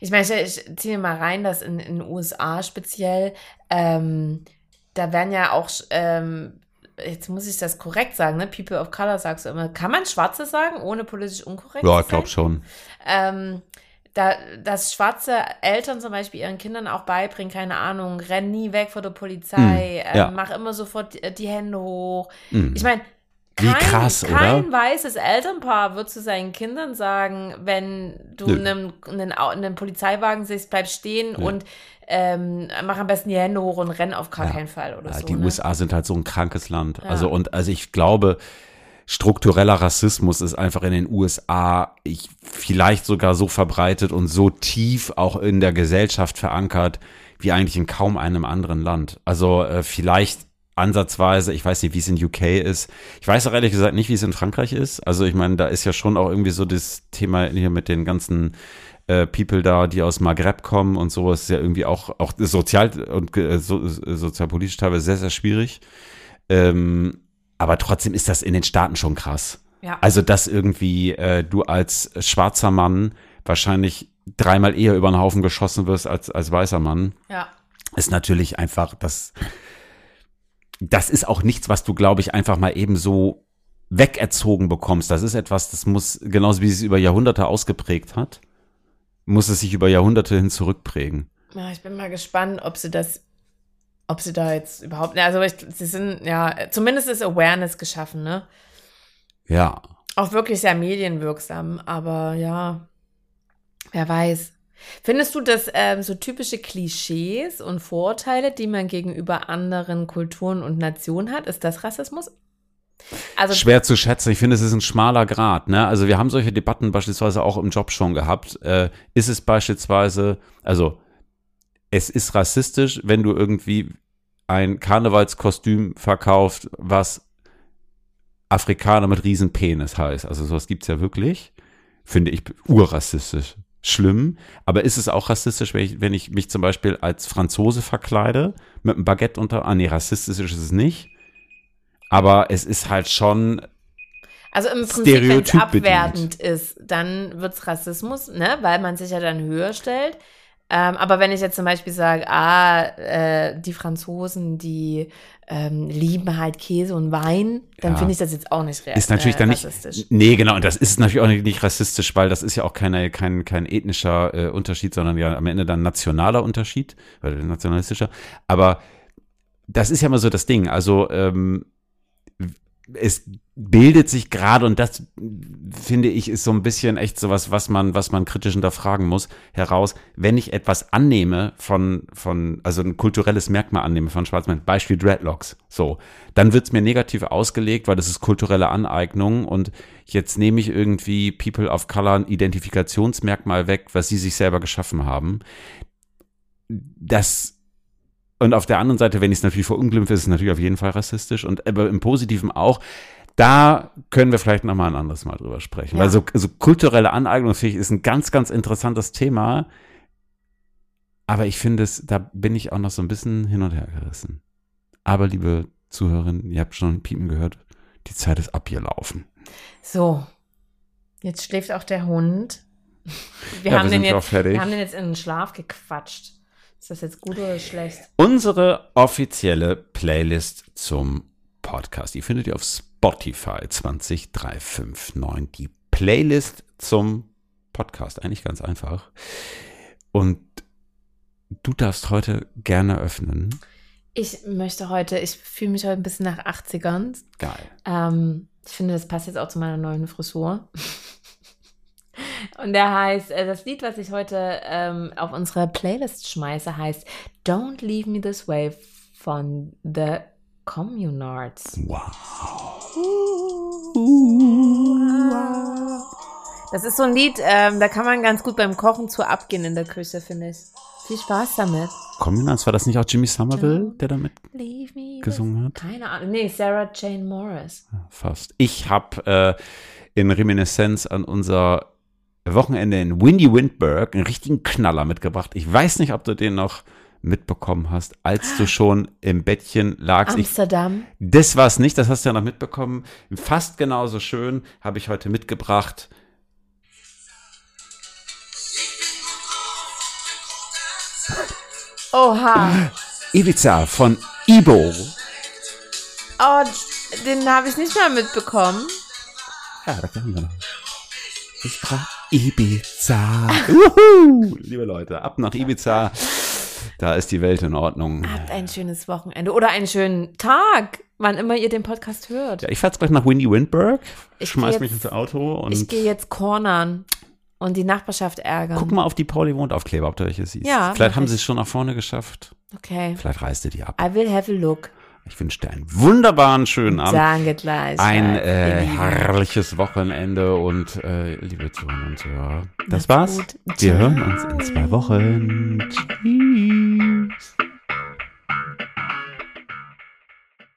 Ich meine, ich, ich ziehe mal rein, dass in den USA speziell, ähm, da werden ja auch, ähm, jetzt muss ich das korrekt sagen, ne? People of Color sagst du immer. Kann man Schwarze sagen, ohne politisch unkorrekt Ja, ich glaube schon. Ähm, da, dass schwarze Eltern zum Beispiel ihren Kindern auch beibringen, keine Ahnung, renn nie weg vor der Polizei, Mm, ja. ähm, mach immer sofort die, die Hände hoch. Mm. Ich meine, Wie kein, krass, kein oder? weißes Elternpaar wird zu seinen Kindern sagen, wenn du Nö. einen, einen, einen Polizeiwagen siehst, bleib stehen Nö. und ähm, mach am besten die Hände hoch und renn auf gar Ja. keinen Fall oder Ja, so. die ne? USA sind halt so ein krankes Land. Ja. Also und also ich glaube, struktureller Rassismus ist einfach in den USA ich, vielleicht sogar so verbreitet und so tief auch in der Gesellschaft verankert wie eigentlich in kaum einem anderen Land. Also äh, vielleicht ansatzweise, ich weiß nicht, wie es in UK ist. Ich weiß auch ehrlich gesagt nicht, wie es in Frankreich ist. Also ich meine, da ist ja schon auch irgendwie so das Thema hier mit den ganzen äh, People da, die aus Maghreb kommen und so, ist ja irgendwie auch, auch sozial und äh, so, sozialpolitisch teilweise sehr, sehr schwierig. Ähm, aber trotzdem ist das in den Staaten schon krass. Ja. Also, dass irgendwie äh, du als schwarzer Mann wahrscheinlich dreimal eher über den Haufen geschossen wirst als als weißer Mann, ja. ist natürlich einfach das. Das ist auch nichts, was du, glaube ich, einfach mal eben so wegerzogen bekommst. Das ist etwas, das muss, genauso wie es über Jahrhunderte ausgeprägt hat, muss es sich über Jahrhunderte hin zurückprägen. Ja, ich bin mal gespannt, ob sie das, ob sie da jetzt überhaupt, also ich, sie sind, ja, zumindest ist Awareness geschaffen, ne? Ja. Auch wirklich sehr medienwirksam, aber ja, wer weiß. Findest du, dass ähm, so typische Klischees und Vorurteile, die man gegenüber anderen Kulturen und Nationen hat, ist das Rassismus? Also, Schwer zu schätzen. Ich finde, es ist ein schmaler Grad. Ne? Also wir haben solche Debatten beispielsweise auch im Job schon gehabt. Äh, ist es beispielsweise, also es ist rassistisch, wenn du irgendwie ein Karnevalskostüm verkauft, was Afrikaner mit riesen Penis heißt. Also sowas gibt's ja wirklich. Finde ich urrassistisch. Schlimm. Aber ist es auch rassistisch, wenn ich, wenn ich mich zum Beispiel als Franzose verkleide, mit einem Baguette unter, ah nee, rassistisch ist es nicht. Aber es ist halt schon, also im Prinzip, wenn es abwertend ist, dann wird's Rassismus, ne? Weil man sich ja dann höher stellt. Ähm, aber wenn ich jetzt zum Beispiel sage, ah, äh, die Franzosen, die ähm, lieben halt Käse und Wein, dann Ja. finde ich das jetzt auch nicht real, ist natürlich äh, dann nicht, nee, genau, und das ist natürlich auch nicht, nicht rassistisch, weil das ist ja auch keine, kein, kein ethnischer äh, Unterschied, sondern ja am Ende dann nationaler Unterschied, oder nationalistischer. Aber das ist ja immer so das Ding. Also ähm, es bildet sich gerade, und das finde ich, ist so ein bisschen echt sowas, was man, was man kritisch hinterfragen muss, heraus, wenn ich etwas annehme von, von, also ein kulturelles Merkmal annehme von Schwarzmann, Beispiel Dreadlocks, so, dann wird's mir negativ ausgelegt, weil das ist kulturelle Aneignung und jetzt nehme ich irgendwie People of Color ein Identifikationsmerkmal weg, was sie sich selber geschaffen haben. Das und auf der anderen Seite, wenn ich es natürlich verunglimpfe, ist es natürlich auf jeden Fall rassistisch und aber im Positiven auch. Da können wir vielleicht noch mal ein anderes Mal drüber sprechen. Ja. Weil so, so kulturelle Aneignung finde ich, ist ein ganz, ganz interessantes Thema. Aber ich finde es, da bin ich auch noch so ein bisschen hin und her gerissen. Aber liebe Zuhörerinnen, ihr habt schon Piepen gehört, die Zeit ist abgelaufen. So, jetzt schläft auch der Hund. [laughs] Wir, Ja, haben, wir den jetzt, wir haben den jetzt in den Schlaf gequatscht. Ist das jetzt gut oder schlecht? Unsere offizielle Playlist zum Podcast, die findet ihr auf Spotify 20359. Die Playlist zum Podcast, eigentlich ganz einfach. Und du darfst heute gerne öffnen. Ich möchte heute, ich fühle mich heute ein bisschen nach 80ern. Geil. Ähm, ich finde, das passt jetzt auch zu meiner neuen Frisur. Und der heißt, äh, das Lied, was ich heute ähm, auf unsere Playlist schmeiße, heißt Don't Leave Me This Way von The Communards. Das ist so ein Lied, ähm, da kann man ganz gut beim Kochen zu abgehen in der Küche, finde ich. Viel Spaß damit. Kommunals, war das nicht auch Jimmy Somerville, der damit Leave me gesungen hat? Keine Ahnung. Nee, Sarah Jane Morris. Fast. Ich habe äh, in Reminiszenz an unser Wochenende in Windy Windberg einen richtigen Knaller mitgebracht. Ich weiß nicht, ob du den noch mitbekommen hast, als du schon im Bettchen lagst. Ich, Amsterdam. das war es nicht, das hast du ja noch mitbekommen. Fast genauso schön habe ich heute mitgebracht. Oha. Ibiza von Ibo. Oh, den habe ich nicht mal mitbekommen. Ja, da können wir noch. Ich brauch Ibiza. Uhu. Liebe Leute, ab nach Ibiza. Da ist die Welt in Ordnung. Habt ein schönes Wochenende oder einen schönen Tag, wann immer ihr den Podcast hört. Ja, ich fahr jetzt gleich nach Windy Windberg, Ich schmeiß geh mich jetzt- ins Auto und Ich gehe jetzt cornern und die Nachbarschaft ärgern. guck mal auf die Pauli wohnt Aufkleber, ob du welche siehst. Ja, Vielleicht haben ich. sie es schon nach vorne geschafft. Okay. Vielleicht reißt ihr die ab. I will have a look. Ich wünsche dir einen wunderbaren schönen Abend. Danke gleich. Ein äh, herrliches Wochenende und äh, liebe Zuhörer und Zuhörer, das Macht's war's. gut. Wir Ciao. hören uns in zwei Wochen. Tschüss.